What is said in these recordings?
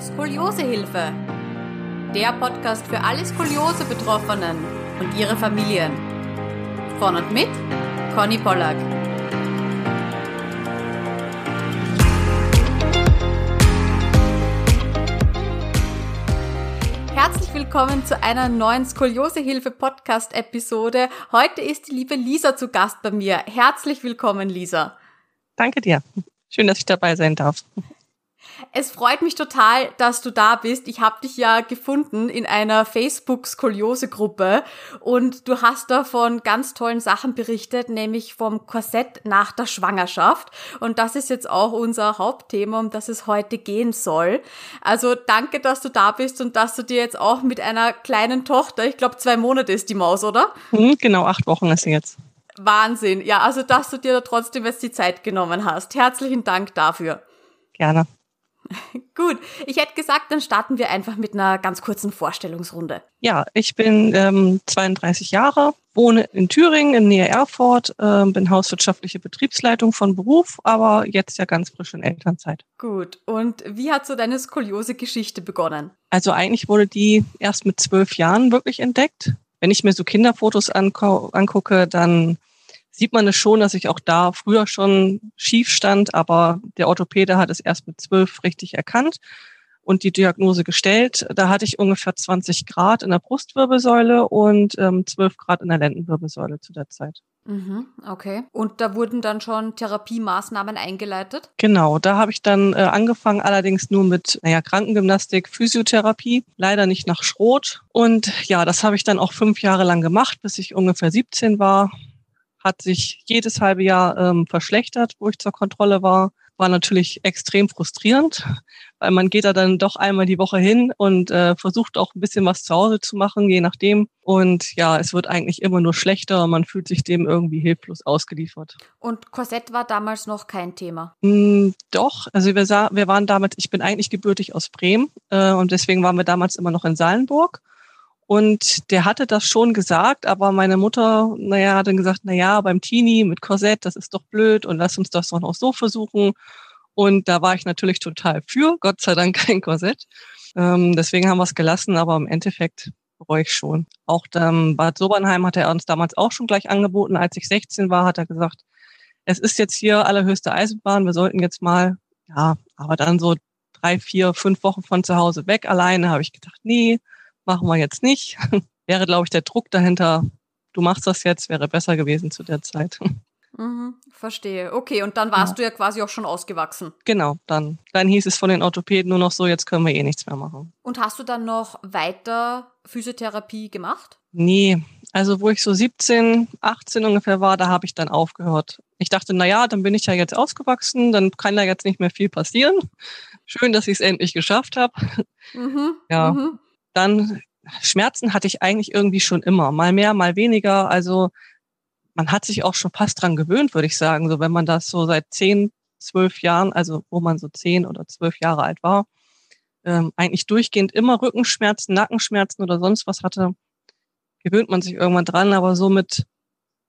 Skoliosehilfe. Der Podcast für alle Skoliose-Betroffenen und ihre Familien. Von und mit Conny Pollack. Herzlich willkommen zu einer neuen Skoliosehilfe-Podcast-Episode. Heute ist die liebe Lisa zu Gast bei mir. Herzlich willkommen, Lisa. Danke dir. Schön, dass ich dabei sein darf. Es freut mich total, dass du da bist. Ich habe dich ja gefunden in einer Facebook-Skoliose-Gruppe und du hast da von ganz tollen Sachen berichtet, nämlich vom Korsett nach der Schwangerschaft. Und das ist jetzt auch unser Hauptthema, um das es heute gehen soll. Also danke, dass du da bist und dass du dir jetzt auch mit einer kleinen Tochter, ich glaube zwei Monate ist die Maus, oder? Hm, genau, acht Wochen ist sie jetzt. Wahnsinn. Ja, also dass du dir da trotzdem jetzt die Zeit genommen hast. Herzlichen Dank dafür. Gerne. Gut, ich hätte gesagt, dann starten wir einfach mit einer ganz kurzen Vorstellungsrunde. Ja, ich bin ähm, 32 Jahre, wohne in Thüringen in Nähe Erfurt, äh, bin hauswirtschaftliche Betriebsleitung von Beruf, aber jetzt ja ganz frisch in Elternzeit. Gut, und wie hat so deine Skoliose-Geschichte begonnen? Also eigentlich wurde die erst mit zwölf Jahren wirklich entdeckt. Wenn ich mir so Kinderfotos angucke, dann sieht man es schon, dass ich auch da früher schon schief stand, aber der Orthopäde hat es erst mit zwölf richtig erkannt und die Diagnose gestellt. Da hatte ich ungefähr 20 Grad in der Brustwirbelsäule und ähm, 12 Grad in der Lendenwirbelsäule zu der Zeit. Mhm, okay. Und da wurden dann schon Therapiemaßnahmen eingeleitet? Genau, da habe ich dann äh, angefangen, allerdings nur mit naja, Krankengymnastik, Physiotherapie, leider nicht nach Schrot. Und ja, das habe ich dann auch fünf Jahre lang gemacht, bis ich ungefähr 17 war hat sich jedes halbe Jahr ähm, verschlechtert, wo ich zur Kontrolle war. War natürlich extrem frustrierend, weil man geht da dann doch einmal die Woche hin und äh, versucht auch ein bisschen was zu Hause zu machen, je nachdem. Und ja, es wird eigentlich immer nur schlechter und man fühlt sich dem irgendwie hilflos ausgeliefert. Und Korsett war damals noch kein Thema? Mm, doch, also wir, sah, wir waren damals, ich bin eigentlich gebürtig aus Bremen äh, und deswegen waren wir damals immer noch in Salenburg. Und der hatte das schon gesagt, aber meine Mutter, naja, hat dann gesagt, naja, beim Teenie mit Korsett, das ist doch blöd und lass uns das doch noch so versuchen. Und da war ich natürlich total für, Gott sei Dank kein Korsett. Ähm, deswegen haben wir es gelassen, aber im Endeffekt bereue ich schon. Auch ähm, Bad Sobernheim hat er uns damals auch schon gleich angeboten. Als ich 16 war, hat er gesagt, es ist jetzt hier allerhöchste Eisenbahn, wir sollten jetzt mal, ja, aber dann so drei, vier, fünf Wochen von zu Hause weg alleine, habe ich gedacht, nee, machen wir jetzt nicht. wäre, glaube ich, der Druck dahinter, du machst das jetzt, wäre besser gewesen zu der Zeit. Mhm, verstehe. Okay, und dann warst ja. du ja quasi auch schon ausgewachsen. Genau, dann. Dann hieß es von den Orthopäden nur noch so, jetzt können wir eh nichts mehr machen. Und hast du dann noch weiter Physiotherapie gemacht? Nee, also wo ich so 17, 18 ungefähr war, da habe ich dann aufgehört. Ich dachte, na ja, dann bin ich ja jetzt ausgewachsen, dann kann da jetzt nicht mehr viel passieren. Schön, dass ich es endlich geschafft habe. Mhm, ja. Mhm. Dann Schmerzen hatte ich eigentlich irgendwie schon immer, mal mehr, mal weniger. Also man hat sich auch schon fast dran gewöhnt, würde ich sagen. So wenn man das so seit zehn, zwölf Jahren, also wo man so zehn oder zwölf Jahre alt war, ähm, eigentlich durchgehend immer Rückenschmerzen, Nackenschmerzen oder sonst was hatte, gewöhnt man sich irgendwann dran. Aber so mit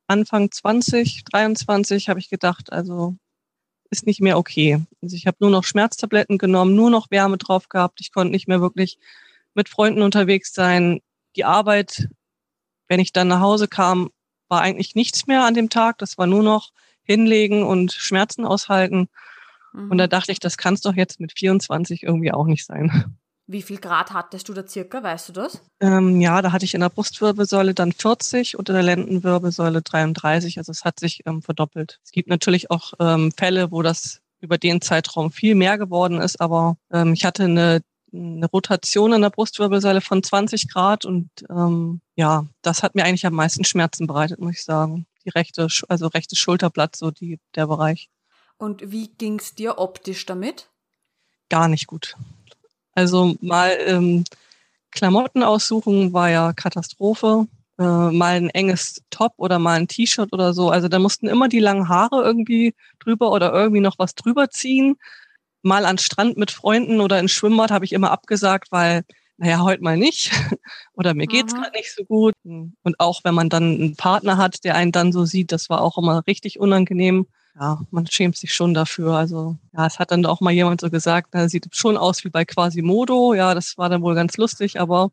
Anfang 20, 23 habe ich gedacht, also ist nicht mehr okay. Also ich habe nur noch Schmerztabletten genommen, nur noch Wärme drauf gehabt. Ich konnte nicht mehr wirklich mit Freunden unterwegs sein. Die Arbeit, wenn ich dann nach Hause kam, war eigentlich nichts mehr an dem Tag. Das war nur noch hinlegen und Schmerzen aushalten. Mhm. Und da dachte ich, das kann es doch jetzt mit 24 irgendwie auch nicht sein. Wie viel Grad hattest du da circa, weißt du das? Ähm, ja, da hatte ich in der Brustwirbelsäule dann 40 und in der Lendenwirbelsäule 33. Also es hat sich ähm, verdoppelt. Es gibt natürlich auch ähm, Fälle, wo das über den Zeitraum viel mehr geworden ist, aber ähm, ich hatte eine eine Rotation in der Brustwirbelsäule von 20 Grad und ähm, ja, das hat mir eigentlich am meisten Schmerzen bereitet, muss ich sagen. Die rechte, also rechtes Schulterblatt, so die, der Bereich. Und wie ging es dir optisch damit? Gar nicht gut. Also mal ähm, Klamotten aussuchen war ja Katastrophe. Äh, mal ein enges Top oder mal ein T-Shirt oder so. Also da mussten immer die langen Haare irgendwie drüber oder irgendwie noch was drüber ziehen mal an Strand mit Freunden oder ins Schwimmbad habe ich immer abgesagt, weil, naja, heute mal nicht. oder mir geht's mhm. gerade nicht so gut. Und auch wenn man dann einen Partner hat, der einen dann so sieht, das war auch immer richtig unangenehm. ja, man schämt sich schon dafür. Also ja, es hat dann auch mal jemand so gesagt, na, sieht schon aus wie bei Quasimodo. Ja, das war dann wohl ganz lustig, aber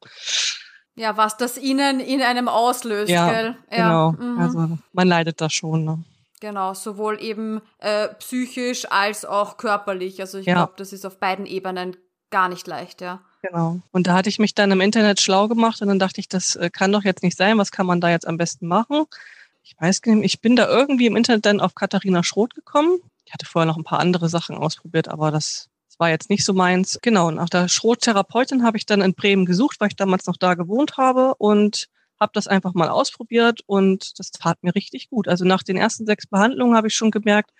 ja, was das ihnen in einem auslöst, ja, gell? Ja, genau. Mhm. Also man leidet da schon. Ne? Genau, sowohl eben äh, psychisch als auch körperlich. Also ich ja. glaube, das ist auf beiden Ebenen gar nicht leicht, ja. Genau. Und da hatte ich mich dann im Internet schlau gemacht und dann dachte ich, das äh, kann doch jetzt nicht sein. Was kann man da jetzt am besten machen? Ich weiß nicht, ich bin da irgendwie im Internet dann auf Katharina Schroth gekommen. Ich hatte vorher noch ein paar andere Sachen ausprobiert, aber das, das war jetzt nicht so meins. Genau, nach der Schroth-Therapeutin habe ich dann in Bremen gesucht, weil ich damals noch da gewohnt habe und habe das einfach mal ausprobiert und das tat mir richtig gut. Also nach den ersten sechs Behandlungen habe ich schon gemerkt,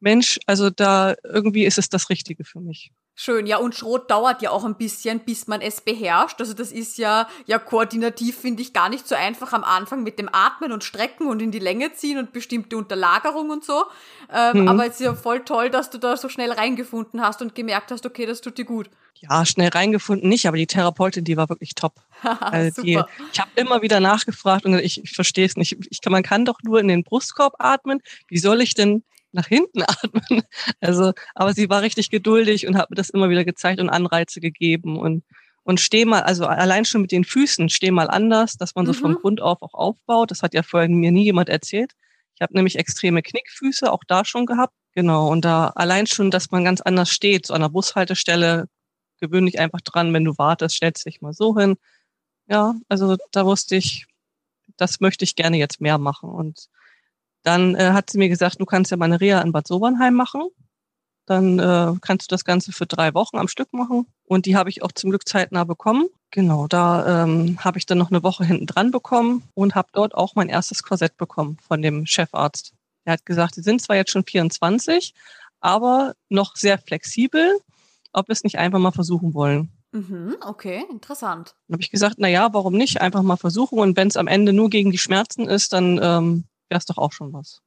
Mensch, also da irgendwie ist es das Richtige für mich. Schön, ja, und Schrot dauert ja auch ein bisschen, bis man es beherrscht. Also das ist ja, ja koordinativ, finde ich, gar nicht so einfach am Anfang mit dem Atmen und Strecken und in die Länge ziehen und bestimmte Unterlagerung und so. Ähm, mhm. Aber es ist ja voll toll, dass du da so schnell reingefunden hast und gemerkt hast, okay, das tut dir gut. Ja, schnell reingefunden nicht, aber die Therapeutin, die war wirklich top. also die, ich habe immer wieder nachgefragt und ich, ich verstehe es nicht. Ich kann, man kann doch nur in den Brustkorb atmen. Wie soll ich denn nach hinten atmen. Also, aber sie war richtig geduldig und hat mir das immer wieder gezeigt und Anreize gegeben und und steh mal, also allein schon mit den Füßen, steh mal anders, dass man so mhm. von Grund auf auch aufbaut. Das hat ja vorher mir nie jemand erzählt. Ich habe nämlich extreme Knickfüße, auch da schon gehabt. Genau, und da allein schon, dass man ganz anders steht, so an der Bushaltestelle, gewöhn dich einfach dran, wenn du wartest, stellst dich mal so hin. Ja, also da wusste ich, das möchte ich gerne jetzt mehr machen. Und dann äh, hat sie mir gesagt, du kannst ja meine Reha in Bad Sobernheim machen. Dann äh, kannst du das Ganze für drei Wochen am Stück machen. Und die habe ich auch zum Glück zeitnah bekommen. Genau, da ähm, habe ich dann noch eine Woche hinten dran bekommen und habe dort auch mein erstes Korsett bekommen von dem Chefarzt. Er hat gesagt, sie sind zwar jetzt schon 24, aber noch sehr flexibel, ob wir es nicht einfach mal versuchen wollen. Mhm, okay, interessant. Dann habe ich gesagt, na ja, warum nicht? Einfach mal versuchen. Und wenn es am Ende nur gegen die Schmerzen ist, dann ähm, wäre es doch auch schon was.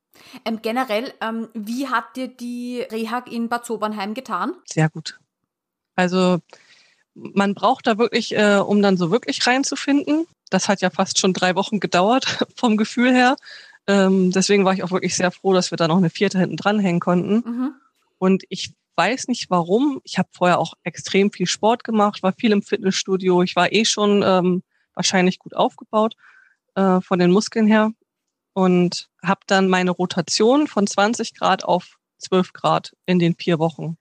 Ähm, generell, ähm, wie hat dir die Rehag in Bad Sobernheim getan? Sehr gut. Also man braucht da wirklich, äh, um dann so wirklich reinzufinden. Das hat ja fast schon drei Wochen gedauert vom Gefühl her. Ähm, deswegen war ich auch wirklich sehr froh, dass wir da noch eine vierte hinten dranhängen konnten. Mhm. Und ich weiß nicht warum. Ich habe vorher auch extrem viel Sport gemacht, war viel im Fitnessstudio. Ich war eh schon ähm, wahrscheinlich gut aufgebaut äh, von den Muskeln her und habe dann meine Rotation von 20 Grad auf 12 Grad in den vier Wochen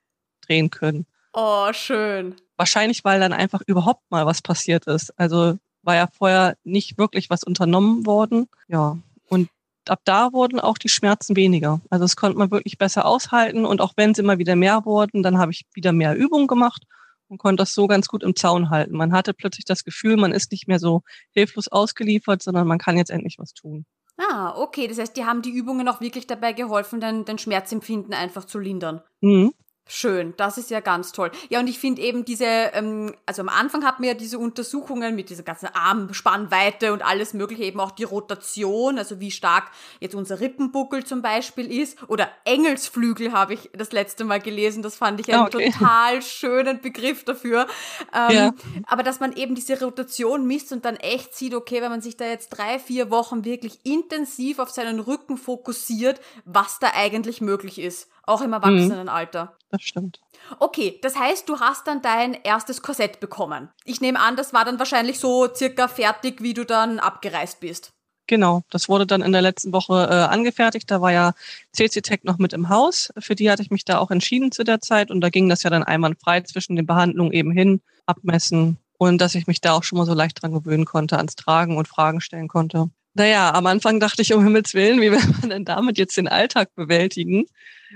drehen können. Oh, schön. Wahrscheinlich, weil dann einfach überhaupt mal was passiert ist. Also war ja vorher nicht wirklich was unternommen worden. Ja. Und ab da wurden auch die Schmerzen weniger. Also es konnte man wirklich besser aushalten. Und auch wenn es immer wieder mehr wurden, dann habe ich wieder mehr Übungen gemacht und konnte das so ganz gut im Zaun halten. Man hatte plötzlich das Gefühl, man ist nicht mehr so hilflos ausgeliefert, sondern man kann jetzt endlich was tun. Ah, okay. Das heißt, die haben die Übungen auch wirklich dabei geholfen, den, den Schmerzempfinden einfach zu lindern. Mhm. Schön, das ist ja ganz toll. Ja, und ich finde eben diese, ähm, also am Anfang hatten wir ja diese Untersuchungen mit dieser ganzen Armspannweite und alles mögliche, eben auch die Rotation, also wie stark jetzt unser Rippenbuckel zum Beispiel ist. Oder Engelsflügel habe ich das letzte Mal gelesen, das fand ich einen ah, okay. total schönen Begriff dafür. Ähm, ja. Aber dass man eben diese Rotation misst und dann echt sieht, okay, wenn man sich da jetzt drei, vier Wochen wirklich intensiv auf seinen Rücken fokussiert, was da eigentlich möglich ist. Auch im mhm. Erwachsenenalter. Das stimmt. Okay, das heißt, du hast dann dein erstes Korsett bekommen. Ich nehme an, das war dann wahrscheinlich so circa fertig, wie du dann abgereist bist. Genau, das wurde dann in der letzten Woche äh, angefertigt. Da war ja CC Tech noch mit im Haus. Für die hatte ich mich da auch entschieden zu der Zeit und da ging das ja dann einwandfrei zwischen den Behandlungen eben hin, abmessen und dass ich mich da auch schon mal so leicht dran gewöhnen konnte, ans Tragen und Fragen stellen konnte. Naja, am Anfang dachte ich, um Himmels Willen, wie will man denn damit jetzt den Alltag bewältigen?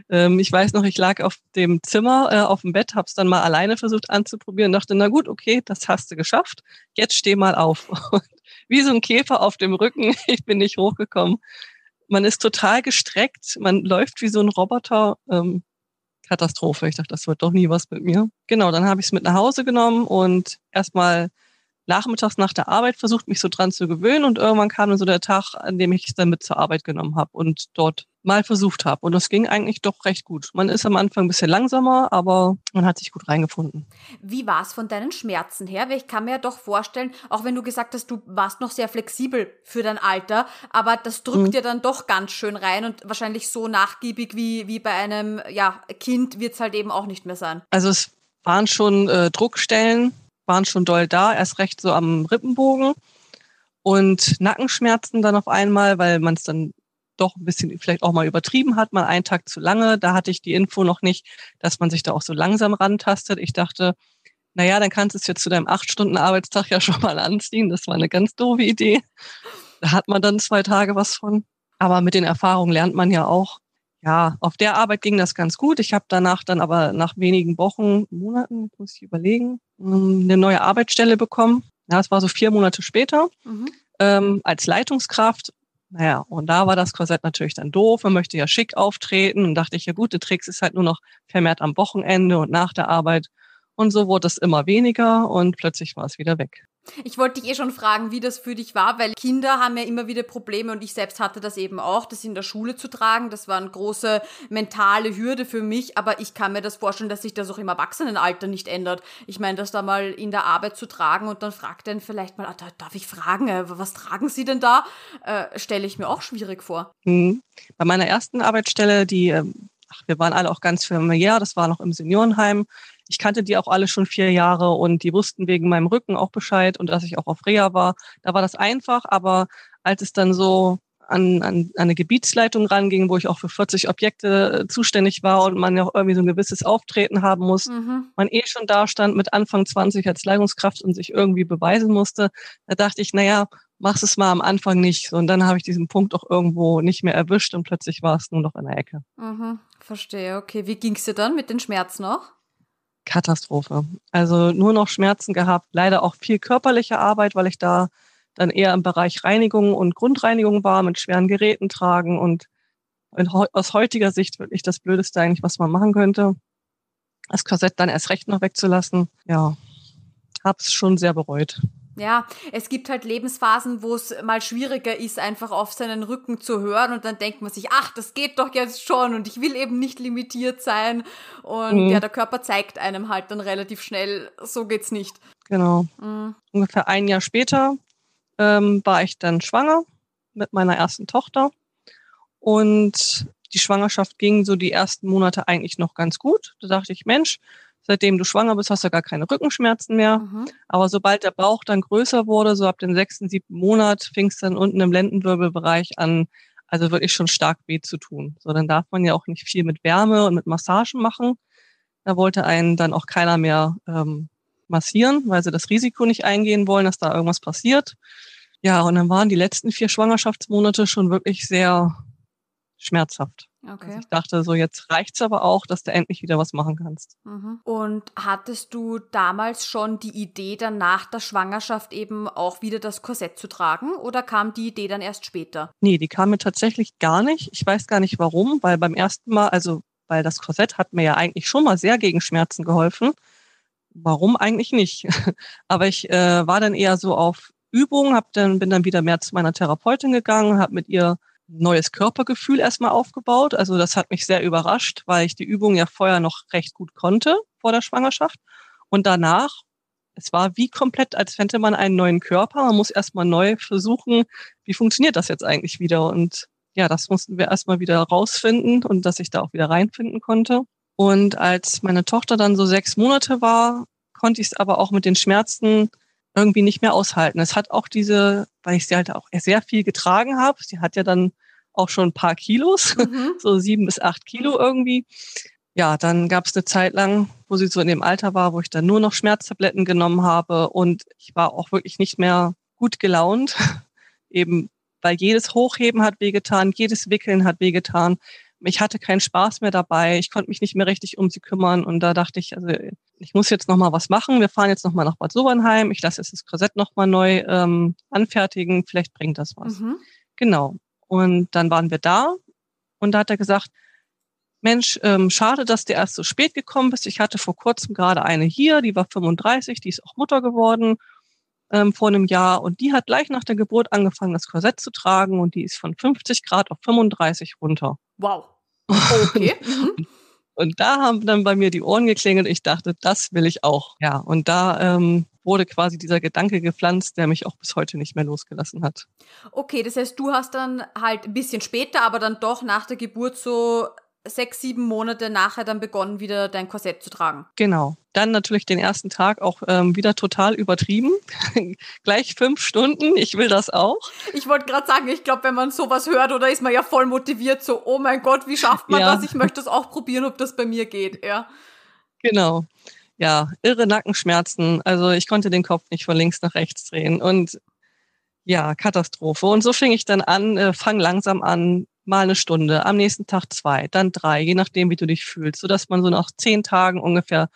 Ähm, ich weiß noch, ich lag auf dem Zimmer, äh, auf dem Bett, habe es dann mal alleine versucht anzuprobieren, dachte, na gut, okay, das hast du geschafft, jetzt steh mal auf. Und wie so ein Käfer auf dem Rücken, ich bin nicht hochgekommen. Man ist total gestreckt, man läuft wie so ein Roboter. Ähm, Katastrophe. Ich dachte, das wird doch nie was mit mir. Genau, dann habe ich es mit nach Hause genommen und erstmal nachmittags nach der Arbeit versucht, mich so dran zu gewöhnen und irgendwann kam dann so der Tag, an dem ich es dann mit zur Arbeit genommen habe und dort mal versucht habe. Und das ging eigentlich doch recht gut. Man ist am Anfang ein bisschen langsamer, aber man hat sich gut reingefunden. Wie war es von deinen Schmerzen her? Weil ich kann mir ja doch vorstellen, auch wenn du gesagt hast, du warst noch sehr flexibel für dein Alter, aber das drückt mhm. dir dann doch ganz schön rein und wahrscheinlich so nachgiebig wie, wie bei einem ja, Kind wird es halt eben auch nicht mehr sein. Also es waren schon äh, Druckstellen, waren schon doll da, erst recht so am Rippenbogen und Nackenschmerzen dann auf einmal, weil man es dann doch ein bisschen vielleicht auch mal übertrieben hat, mal einen Tag zu lange. Da hatte ich die Info noch nicht, dass man sich da auch so langsam rantastet. Ich dachte, naja, dann kannst du es jetzt zu deinem acht Stunden Arbeitstag ja schon mal anziehen. Das war eine ganz doofe Idee. Da hat man dann zwei Tage was von. Aber mit den Erfahrungen lernt man ja auch. Ja, auf der Arbeit ging das ganz gut. Ich habe danach dann aber nach wenigen Wochen, Monaten, muss ich überlegen, ähm, eine neue Arbeitsstelle bekommen. Ja, es war so vier Monate später mhm. ähm, als Leitungskraft. Naja, und da war das Korsett natürlich dann doof. Man möchte ja schick auftreten und dachte ich, ja gut, der Tricks ist halt nur noch vermehrt am Wochenende und nach der Arbeit. Und so wurde es immer weniger und plötzlich war es wieder weg. Ich wollte dich eh schon fragen, wie das für dich war, weil Kinder haben ja immer wieder Probleme und ich selbst hatte das eben auch, das in der Schule zu tragen. Das war eine große mentale Hürde für mich, aber ich kann mir das vorstellen, dass sich das auch im Erwachsenenalter nicht ändert. Ich meine, das da mal in der Arbeit zu tragen und dann fragt dann vielleicht mal, ah, darf ich fragen, äh, was tragen Sie denn da? Äh, Stelle ich mir auch schwierig vor. Mhm. Bei meiner ersten Arbeitsstelle, die, ähm, ach, wir waren alle auch ganz familiär, das war noch im Seniorenheim ich kannte die auch alle schon vier Jahre und die wussten wegen meinem Rücken auch Bescheid und dass ich auch auf Reha war. Da war das einfach, aber als es dann so an, an, eine Gebietsleitung ranging, wo ich auch für 40 Objekte äh, zuständig war und man ja auch irgendwie so ein gewisses Auftreten haben muss, mhm. man eh schon da stand mit Anfang 20 als Leitungskraft und sich irgendwie beweisen musste, da dachte ich, naja, mach's es mal am Anfang nicht. Und dann habe ich diesen Punkt auch irgendwo nicht mehr erwischt und plötzlich war es nur noch in der Ecke. Mhm, verstehe, okay. Wie ging's dir dann mit den Schmerzen noch? Katastrophe. Also nur noch Schmerzen gehabt, leider auch viel körperliche Arbeit, weil ich da dann eher im Bereich Reinigung und Grundreinigung war, mit schweren Geräten tragen und aus heutiger Sicht wirklich das Blödeste eigentlich, was man machen könnte. Das Korsett dann erst recht noch wegzulassen. Ja, hab's schon sehr bereut. Ja, es gibt halt Lebensphasen, wo es mal schwieriger ist, einfach auf seinen Rücken zu hören und dann denkt man sich, ach, das geht doch jetzt schon und ich will eben nicht limitiert sein. Und mhm. ja, der Körper zeigt einem halt dann relativ schnell, so geht's nicht. Genau. Mhm. Ungefähr ein Jahr später ähm, war ich dann schwanger mit meiner ersten Tochter und die Schwangerschaft ging so die ersten Monate eigentlich noch ganz gut. Da dachte ich, Mensch, Seitdem du schwanger bist, hast du gar keine Rückenschmerzen mehr. Mhm. Aber sobald der Bauch dann größer wurde, so ab dem sechsten, siebten Monat, fing es dann unten im Lendenwirbelbereich an, also wirklich schon stark weh zu tun. So, dann darf man ja auch nicht viel mit Wärme und mit Massagen machen. Da wollte einen dann auch keiner mehr ähm, massieren, weil sie das Risiko nicht eingehen wollen, dass da irgendwas passiert. Ja, und dann waren die letzten vier Schwangerschaftsmonate schon wirklich sehr schmerzhaft. Okay. Also ich dachte so, jetzt reicht's aber auch, dass du endlich wieder was machen kannst. Mhm. Und hattest du damals schon die Idee, dann nach der Schwangerschaft eben auch wieder das Korsett zu tragen oder kam die Idee dann erst später? Nee, die kam mir tatsächlich gar nicht. Ich weiß gar nicht warum, weil beim ersten Mal, also weil das Korsett hat mir ja eigentlich schon mal sehr gegen Schmerzen geholfen. Warum eigentlich nicht? aber ich äh, war dann eher so auf Übung, hab dann, bin dann wieder mehr zu meiner Therapeutin gegangen, habe mit ihr neues Körpergefühl erstmal aufgebaut. Also das hat mich sehr überrascht, weil ich die Übung ja vorher noch recht gut konnte vor der Schwangerschaft. Und danach, es war wie komplett, als fände man einen neuen Körper. Man muss erstmal neu versuchen, wie funktioniert das jetzt eigentlich wieder. Und ja, das mussten wir erstmal wieder rausfinden und dass ich da auch wieder reinfinden konnte. Und als meine Tochter dann so sechs Monate war, konnte ich es aber auch mit den Schmerzen irgendwie nicht mehr aushalten. Es hat auch diese, weil ich sie halt auch sehr viel getragen habe, sie hat ja dann auch schon ein paar Kilos, mhm. so sieben bis acht Kilo irgendwie. Ja, dann gab es eine Zeit lang, wo sie so in dem Alter war, wo ich dann nur noch Schmerztabletten genommen habe und ich war auch wirklich nicht mehr gut gelaunt, eben weil jedes Hochheben hat wehgetan, jedes Wickeln hat wehgetan ich hatte keinen Spaß mehr dabei, ich konnte mich nicht mehr richtig um sie kümmern und da dachte ich, also ich muss jetzt noch mal was machen. Wir fahren jetzt noch mal nach Bad Sobernheim. Ich lasse jetzt das Korsett noch mal neu ähm, anfertigen. Vielleicht bringt das was. Mhm. Genau. Und dann waren wir da und da hat er gesagt, Mensch, ähm, schade, dass du erst so spät gekommen bist. Ich hatte vor kurzem gerade eine hier, die war 35, die ist auch Mutter geworden. ähm, vor einem Jahr und die hat gleich nach der Geburt angefangen, das Korsett zu tragen und die ist von 50 Grad auf 35 runter. Wow. Okay. Mhm. Und da haben dann bei mir die Ohren geklingelt. Ich dachte, das will ich auch. Ja, und da ähm, wurde quasi dieser Gedanke gepflanzt, der mich auch bis heute nicht mehr losgelassen hat. Okay, das heißt, du hast dann halt ein bisschen später, aber dann doch nach der Geburt so sechs, sieben Monate nachher dann begonnen, wieder dein Korsett zu tragen. Genau. Dann natürlich den ersten Tag auch ähm, wieder total übertrieben. Gleich fünf Stunden. Ich will das auch. Ich wollte gerade sagen, ich glaube, wenn man sowas hört, oder ist man ja voll motiviert, so, oh mein Gott, wie schafft man ja. das? Ich möchte das auch probieren, ob das bei mir geht. Ja. Genau. Ja, irre Nackenschmerzen. Also ich konnte den Kopf nicht von links nach rechts drehen. Und ja, Katastrophe. Und so fing ich dann an, äh, fang langsam an, mal eine Stunde, am nächsten Tag zwei, dann drei, je nachdem, wie du dich fühlst, sodass man so nach zehn Tagen ungefähr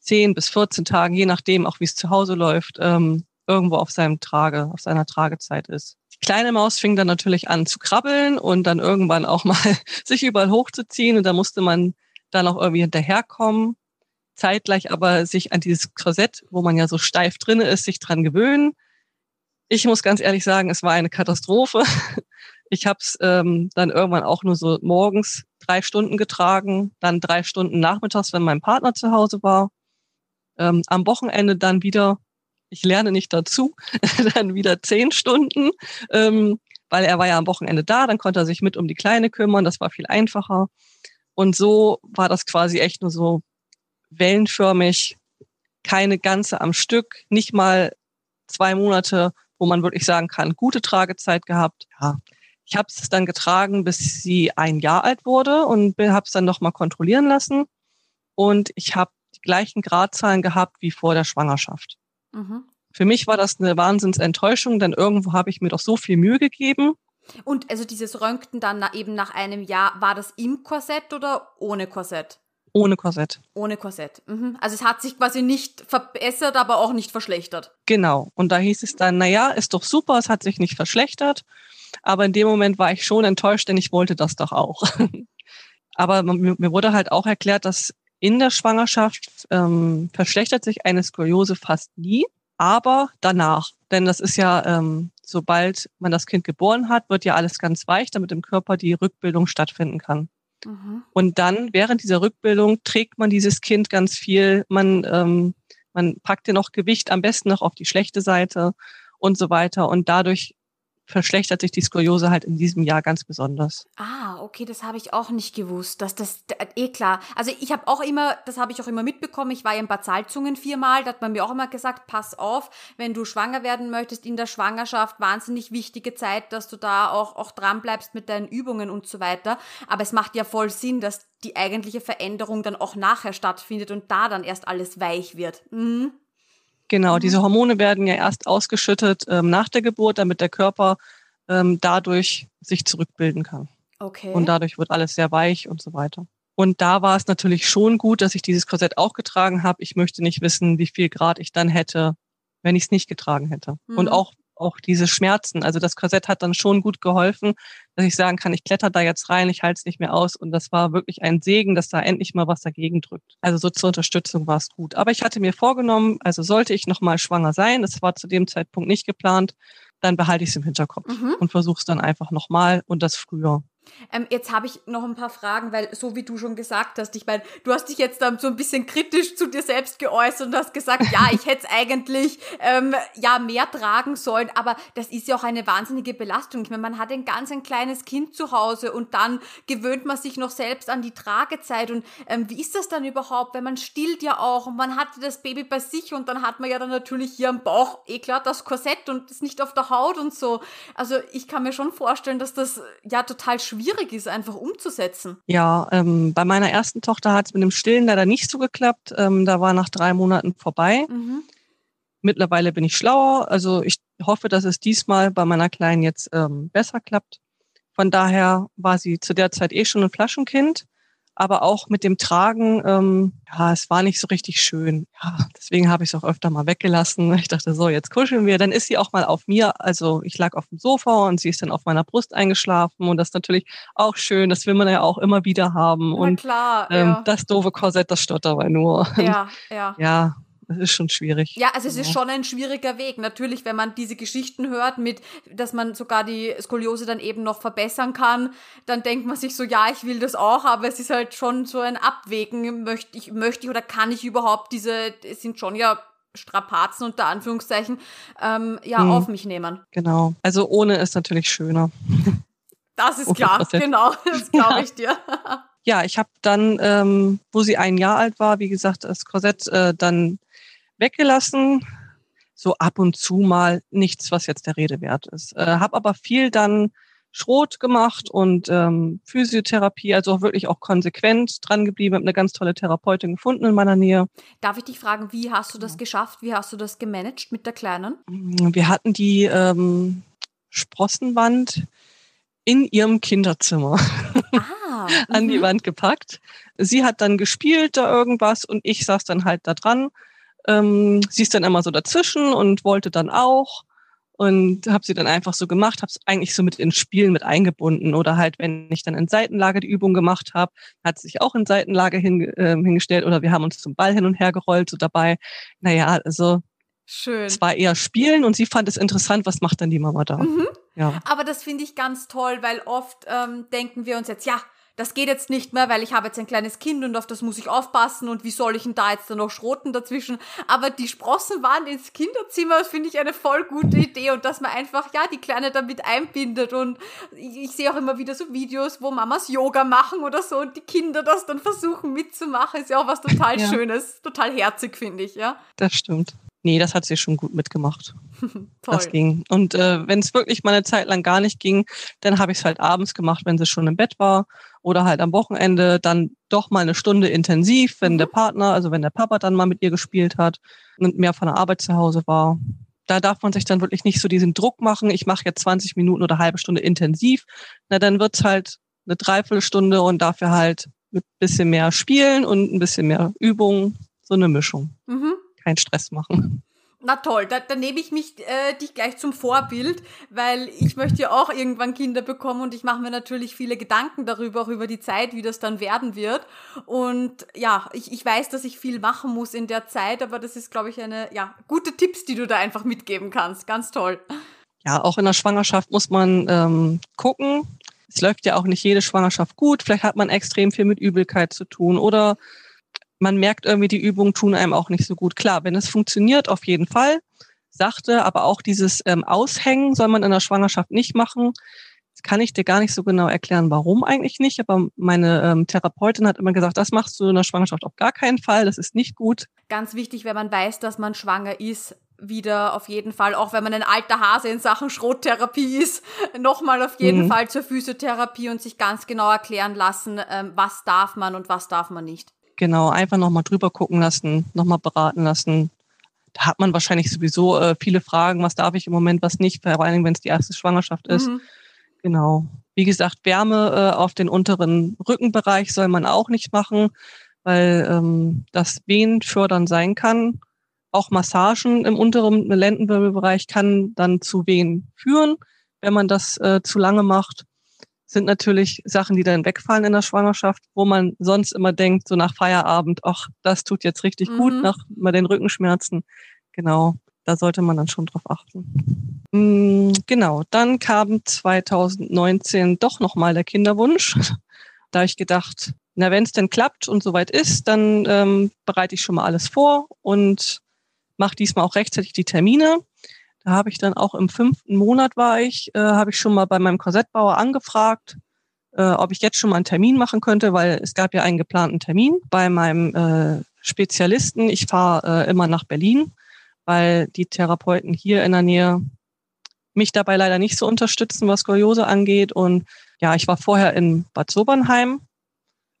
zehn bis 14 Tagen, je nachdem auch wie es zu Hause läuft, ähm, irgendwo auf seinem Trage, auf seiner Tragezeit ist. Die kleine Maus fing dann natürlich an zu krabbeln und dann irgendwann auch mal sich überall hochzuziehen und da musste man dann auch irgendwie hinterherkommen, zeitgleich aber sich an dieses Korsett, wo man ja so steif drinne ist, sich dran gewöhnen. Ich muss ganz ehrlich sagen, es war eine Katastrophe. Ich habe es ähm, dann irgendwann auch nur so morgens drei Stunden getragen, dann drei Stunden nachmittags, wenn mein Partner zu Hause war. Ähm, am Wochenende dann wieder, ich lerne nicht dazu, dann wieder zehn Stunden, ähm, weil er war ja am Wochenende da, dann konnte er sich mit um die Kleine kümmern, das war viel einfacher. Und so war das quasi echt nur so wellenförmig, keine ganze am Stück, nicht mal zwei Monate, wo man wirklich sagen kann, gute Tragezeit gehabt. Ja, ich habe es dann getragen, bis sie ein Jahr alt wurde und habe es dann nochmal kontrollieren lassen. Und ich habe die gleichen Gradzahlen gehabt wie vor der Schwangerschaft. Mhm. Für mich war das eine Wahnsinnsenttäuschung, denn irgendwo habe ich mir doch so viel Mühe gegeben. Und also dieses Röntgen dann eben nach einem Jahr, war das im Korsett oder ohne Korsett? Ohne Korsett. Ohne Korsett. Mhm. Also es hat sich quasi nicht verbessert, aber auch nicht verschlechtert. Genau. Und da hieß es dann, naja, ist doch super, es hat sich nicht verschlechtert. Aber in dem Moment war ich schon enttäuscht, denn ich wollte das doch auch. Aber mir wurde halt auch erklärt, dass in der Schwangerschaft ähm, verschlechtert sich eine Skoliose fast nie, aber danach. Denn das ist ja, ähm, sobald man das Kind geboren hat, wird ja alles ganz weich, damit im Körper die Rückbildung stattfinden kann. Mhm. Und dann, während dieser Rückbildung, trägt man dieses Kind ganz viel. Man, ähm, man packt dir noch Gewicht, am besten noch auf die schlechte Seite und so weiter. Und dadurch verschlechtert sich die Skoliose halt in diesem Jahr ganz besonders. Ah, okay, das habe ich auch nicht gewusst. Dass das eh klar. Also ich habe auch immer, das habe ich auch immer mitbekommen. Ich war ja in Bad Salzungen viermal, da hat man mir auch immer gesagt, pass auf, wenn du schwanger werden möchtest in der Schwangerschaft, wahnsinnig wichtige Zeit, dass du da auch auch dran bleibst mit deinen Übungen und so weiter. Aber es macht ja voll Sinn, dass die eigentliche Veränderung dann auch nachher stattfindet und da dann erst alles weich wird. Mhm. Genau, mhm. diese Hormone werden ja erst ausgeschüttet ähm, nach der Geburt, damit der Körper ähm, dadurch sich zurückbilden kann. Okay. Und dadurch wird alles sehr weich und so weiter. Und da war es natürlich schon gut, dass ich dieses Korsett auch getragen habe. Ich möchte nicht wissen, wie viel Grad ich dann hätte, wenn ich es nicht getragen hätte. Mhm. Und auch auch diese Schmerzen. Also das Korsett hat dann schon gut geholfen, dass ich sagen kann, ich kletter da jetzt rein, ich halte es nicht mehr aus. Und das war wirklich ein Segen, dass da endlich mal was dagegen drückt. Also so zur Unterstützung war es gut. Aber ich hatte mir vorgenommen, also sollte ich nochmal schwanger sein, das war zu dem Zeitpunkt nicht geplant, dann behalte ich es im Hinterkopf mhm. und versuche es dann einfach nochmal und das früher. Ähm, jetzt habe ich noch ein paar Fragen, weil so wie du schon gesagt hast, ich meine, du hast dich jetzt ähm, so ein bisschen kritisch zu dir selbst geäußert und hast gesagt, ja, ich hätte es eigentlich ähm, ja mehr tragen sollen, aber das ist ja auch eine wahnsinnige Belastung. Ich meine, man hat ein ganz ein kleines Kind zu Hause und dann gewöhnt man sich noch selbst an die Tragezeit und ähm, wie ist das dann überhaupt, wenn man stillt ja auch und man hat das Baby bei sich und dann hat man ja dann natürlich hier am Bauch eh klar das Korsett und ist nicht auf der Haut und so. Also ich kann mir schon vorstellen, dass das ja total schwierig schwierig ist, einfach umzusetzen. Ja, ähm, bei meiner ersten Tochter hat es mit dem Stillen leider nicht so geklappt. Ähm, da war nach drei Monaten vorbei. Mhm. Mittlerweile bin ich schlauer. Also ich hoffe, dass es diesmal bei meiner Kleinen jetzt ähm, besser klappt. Von daher war sie zu der Zeit eh schon ein Flaschenkind aber auch mit dem Tragen, ähm, ja, es war nicht so richtig schön. Ja, deswegen habe ich es auch öfter mal weggelassen. Ich dachte, so, jetzt kuscheln wir. Dann ist sie auch mal auf mir. Also ich lag auf dem Sofa und sie ist dann auf meiner Brust eingeschlafen. Und das ist natürlich auch schön. Das will man ja auch immer wieder haben. Na und klar, ähm, das doofe Korsett, das stört dabei nur. Ja, ja. Ja, das ist schon schwierig. Ja, also es ist schon ein schwieriger Weg. Natürlich, wenn man diese Geschichten hört, mit, dass man sogar die Skoliose dann eben noch verbessern kann, dann denkt man sich so, ja, ich will das auch, aber es ist halt schon so ein Abwägen, möchte ich, möchte ich oder kann ich überhaupt diese, es sind schon ja Strapazen unter Anführungszeichen, ähm, ja, hm. auf mich nehmen. Genau. Also ohne ist natürlich schöner. Das ist klar, genau, das glaube ich dir. ja, ich habe dann, ähm, wo sie ein Jahr alt war, wie gesagt, das Korsett äh, dann weggelassen. So ab und zu mal nichts, was jetzt der Rede wert ist. Äh, habe aber viel dann Schrot gemacht und ähm, Physiotherapie, also auch wirklich auch konsequent dran geblieben, habe eine ganz tolle Therapeutin gefunden in meiner Nähe. Darf ich dich fragen, wie hast du das geschafft? Wie hast du das gemanagt mit der Kleinen? Wir hatten die ähm, Sprossenwand in ihrem Kinderzimmer ah, an die mhm. Wand gepackt. Sie hat dann gespielt da irgendwas und ich saß dann halt da dran. Ähm, sie ist dann immer so dazwischen und wollte dann auch und habe sie dann einfach so gemacht, habe es eigentlich so mit ins Spiel mit eingebunden oder halt, wenn ich dann in Seitenlage die Übung gemacht habe, hat sie sich auch in Seitenlage hin, äh, hingestellt oder wir haben uns zum Ball hin und her gerollt so dabei. Naja, also Schön. Es war eher Spielen und sie fand es interessant, was macht dann die Mama da. Mhm. Ja. Aber das finde ich ganz toll, weil oft ähm, denken wir uns jetzt, ja, das geht jetzt nicht mehr, weil ich habe jetzt ein kleines Kind und auf das muss ich aufpassen und wie soll ich denn da jetzt dann noch schroten dazwischen? Aber die Sprossenwand ins Kinderzimmer, finde ich eine voll gute Idee und dass man einfach, ja, die Kleine damit einbindet und ich, ich sehe auch immer wieder so Videos, wo Mamas Yoga machen oder so und die Kinder das dann versuchen mitzumachen, ist ja auch was total ja. Schönes, total herzig, finde ich, ja. Das stimmt. Nee, das hat sie schon gut mitgemacht. das ging. Und äh, wenn es wirklich mal eine Zeit lang gar nicht ging, dann habe ich es halt abends gemacht, wenn sie schon im Bett war. Oder halt am Wochenende dann doch mal eine Stunde intensiv, wenn der mhm. Partner, also wenn der Papa dann mal mit ihr gespielt hat und mehr von der Arbeit zu Hause war. Da darf man sich dann wirklich nicht so diesen Druck machen, ich mache jetzt 20 Minuten oder halbe Stunde intensiv. Na, dann wird's halt eine Dreiviertelstunde und dafür halt mit bisschen mehr Spielen und ein bisschen mehr Übung, so eine Mischung. Mhm keinen Stress machen. Na toll, da, da nehme ich mich äh, dich gleich zum Vorbild, weil ich möchte ja auch irgendwann Kinder bekommen und ich mache mir natürlich viele Gedanken darüber, auch über die Zeit, wie das dann werden wird. Und ja, ich, ich weiß, dass ich viel machen muss in der Zeit, aber das ist, glaube ich, eine ja gute Tipps, die du da einfach mitgeben kannst. Ganz toll. Ja, auch in der Schwangerschaft muss man ähm, gucken. Es läuft ja auch nicht jede Schwangerschaft gut. Vielleicht hat man extrem viel mit Übelkeit zu tun oder man merkt irgendwie, die Übungen tun einem auch nicht so gut. Klar, wenn es funktioniert, auf jeden Fall. Sachte, aber auch dieses ähm, Aushängen soll man in der Schwangerschaft nicht machen. Das kann ich dir gar nicht so genau erklären, warum eigentlich nicht. Aber meine ähm, Therapeutin hat immer gesagt, das machst du in der Schwangerschaft auf gar keinen Fall. Das ist nicht gut. Ganz wichtig, wenn man weiß, dass man schwanger ist, wieder auf jeden Fall, auch wenn man ein alter Hase in Sachen Schrottherapie ist, nochmal auf jeden mhm. Fall zur Physiotherapie und sich ganz genau erklären lassen, ähm, was darf man und was darf man nicht. Genau, einfach nochmal drüber gucken lassen, nochmal beraten lassen. Da hat man wahrscheinlich sowieso äh, viele Fragen, was darf ich im Moment, was nicht, vor allem wenn es die erste Schwangerschaft ist. Mhm. Genau. Wie gesagt, Wärme äh, auf den unteren Rückenbereich soll man auch nicht machen, weil ähm, das Wehen fördern sein kann. Auch Massagen im unteren Lendenwirbelbereich kann dann zu Wehen führen, wenn man das äh, zu lange macht sind natürlich Sachen, die dann wegfallen in der Schwangerschaft, wo man sonst immer denkt, so nach Feierabend, ach, das tut jetzt richtig mhm. gut, nach mal den Rückenschmerzen. Genau, da sollte man dann schon drauf achten. Mhm, genau, dann kam 2019 doch nochmal der Kinderwunsch. da ich gedacht, na, wenn es denn klappt und soweit ist, dann ähm, bereite ich schon mal alles vor und mache diesmal auch rechtzeitig die Termine. Da habe ich dann auch im fünften Monat war ich, äh, habe ich schon mal bei meinem Korsettbauer angefragt, äh, ob ich jetzt schon mal einen Termin machen könnte, weil es gab ja einen geplanten Termin bei meinem äh, Spezialisten. Ich fahre äh, immer nach Berlin, weil die Therapeuten hier in der Nähe mich dabei leider nicht so unterstützen, was Skoliose angeht. Und ja, ich war vorher in Bad Sobernheim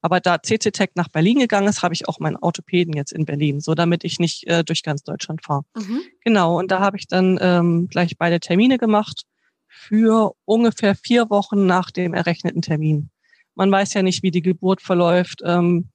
aber da CC nach Berlin gegangen ist, habe ich auch meinen Orthopäden jetzt in Berlin, so damit ich nicht äh, durch ganz Deutschland fahre. Mhm. Genau, und da habe ich dann ähm, gleich beide Termine gemacht für ungefähr vier Wochen nach dem errechneten Termin. Man weiß ja nicht, wie die Geburt verläuft. Ähm,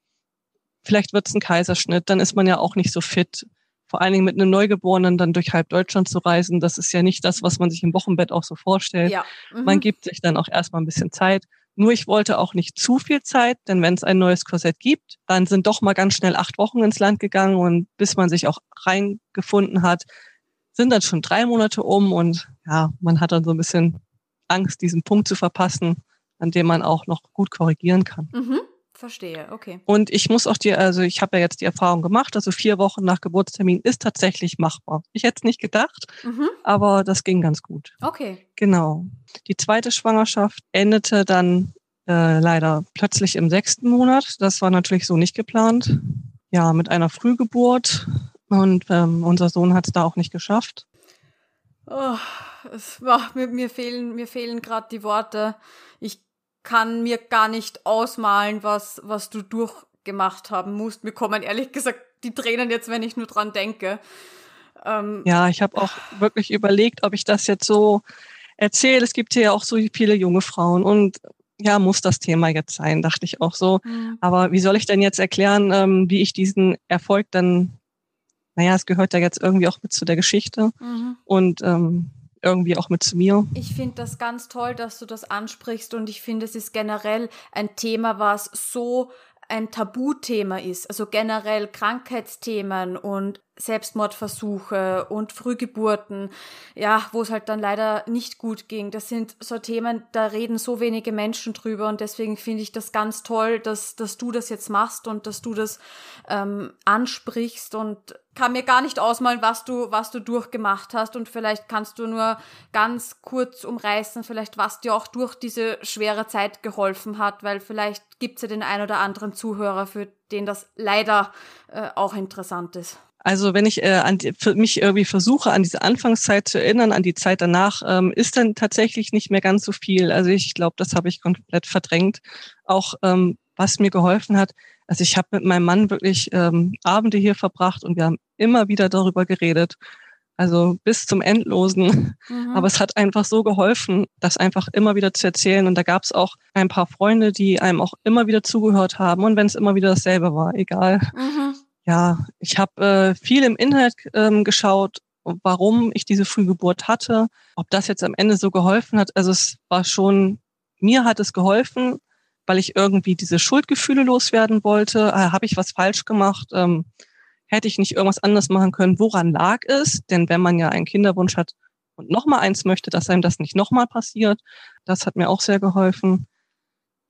vielleicht wird es ein Kaiserschnitt, dann ist man ja auch nicht so fit. Vor allen Dingen mit einem Neugeborenen dann durch halb Deutschland zu reisen, das ist ja nicht das, was man sich im Wochenbett auch so vorstellt. Ja. Mhm. Man gibt sich dann auch erstmal ein bisschen Zeit Nur ich wollte auch nicht zu viel Zeit, denn wenn es ein neues Korsett gibt, dann sind doch mal ganz schnell acht Wochen ins Land gegangen und bis man sich auch reingefunden hat, sind dann schon drei Monate um und ja, man hat dann so ein bisschen Angst, diesen Punkt zu verpassen, an dem man auch noch gut korrigieren kann. Mhm. Verstehe, okay. Und ich muss auch dir, also ich habe ja jetzt die Erfahrung gemacht, also vier Wochen nach Geburtstermin ist tatsächlich machbar. Ich hätte es nicht gedacht, mhm. aber das ging ganz gut. Okay. Genau. Die zweite Schwangerschaft endete dann äh, leider plötzlich im sechsten Monat. Das war natürlich so nicht geplant. Ja, mit einer Frühgeburt. Und ähm, unser Sohn hat es da auch nicht geschafft. Oh, es, oh, mir, mir fehlen, mir fehlen gerade die Worte. Ich kann mir gar nicht ausmalen, was, was du durchgemacht haben musst. Mir kommen ehrlich gesagt die Tränen jetzt, wenn ich nur dran denke. Ähm, ja, ich habe auch wirklich überlegt, ob ich das jetzt so erzähle. Es gibt hier ja auch so viele junge Frauen und ja, muss das Thema jetzt sein, dachte ich auch so. Mhm. Aber wie soll ich denn jetzt erklären, ähm, wie ich diesen Erfolg dann, naja, es gehört ja jetzt irgendwie auch mit zu der Geschichte. Mhm. Und ähm, irgendwie auch mit zu mir. Ich finde das ganz toll, dass du das ansprichst und ich finde, es ist generell ein Thema, was so ein Tabuthema ist, also generell Krankheitsthemen und Selbstmordversuche und Frühgeburten, ja, wo es halt dann leider nicht gut ging. Das sind so Themen, da reden so wenige Menschen drüber und deswegen finde ich das ganz toll, dass, dass du das jetzt machst und dass du das ähm, ansprichst und kann mir gar nicht ausmalen, was du, was du durchgemacht hast und vielleicht kannst du nur ganz kurz umreißen, vielleicht was dir auch durch diese schwere Zeit geholfen hat, weil vielleicht gibt es ja den ein oder anderen Zuhörer, für den das leider äh, auch interessant ist. Also wenn ich äh, an die, mich irgendwie versuche, an diese Anfangszeit zu erinnern, an die Zeit danach, ähm, ist dann tatsächlich nicht mehr ganz so viel. Also ich glaube, das habe ich komplett verdrängt. Auch ähm, was mir geholfen hat, also ich habe mit meinem Mann wirklich ähm, Abende hier verbracht und wir haben immer wieder darüber geredet. Also bis zum Endlosen. Mhm. Aber es hat einfach so geholfen, das einfach immer wieder zu erzählen. Und da gab es auch ein paar Freunde, die einem auch immer wieder zugehört haben. Und wenn es immer wieder dasselbe war, egal. Mhm ja, ich habe äh, viel im Internet ähm, geschaut, warum ich diese Frühgeburt hatte, ob das jetzt am Ende so geholfen hat. Also es war schon, mir hat es geholfen, weil ich irgendwie diese Schuldgefühle loswerden wollte. Äh, habe ich was falsch gemacht? Ähm, hätte ich nicht irgendwas anderes machen können? Woran lag es? Denn wenn man ja einen Kinderwunsch hat und nochmal eins möchte, dass einem das nicht nochmal passiert, das hat mir auch sehr geholfen.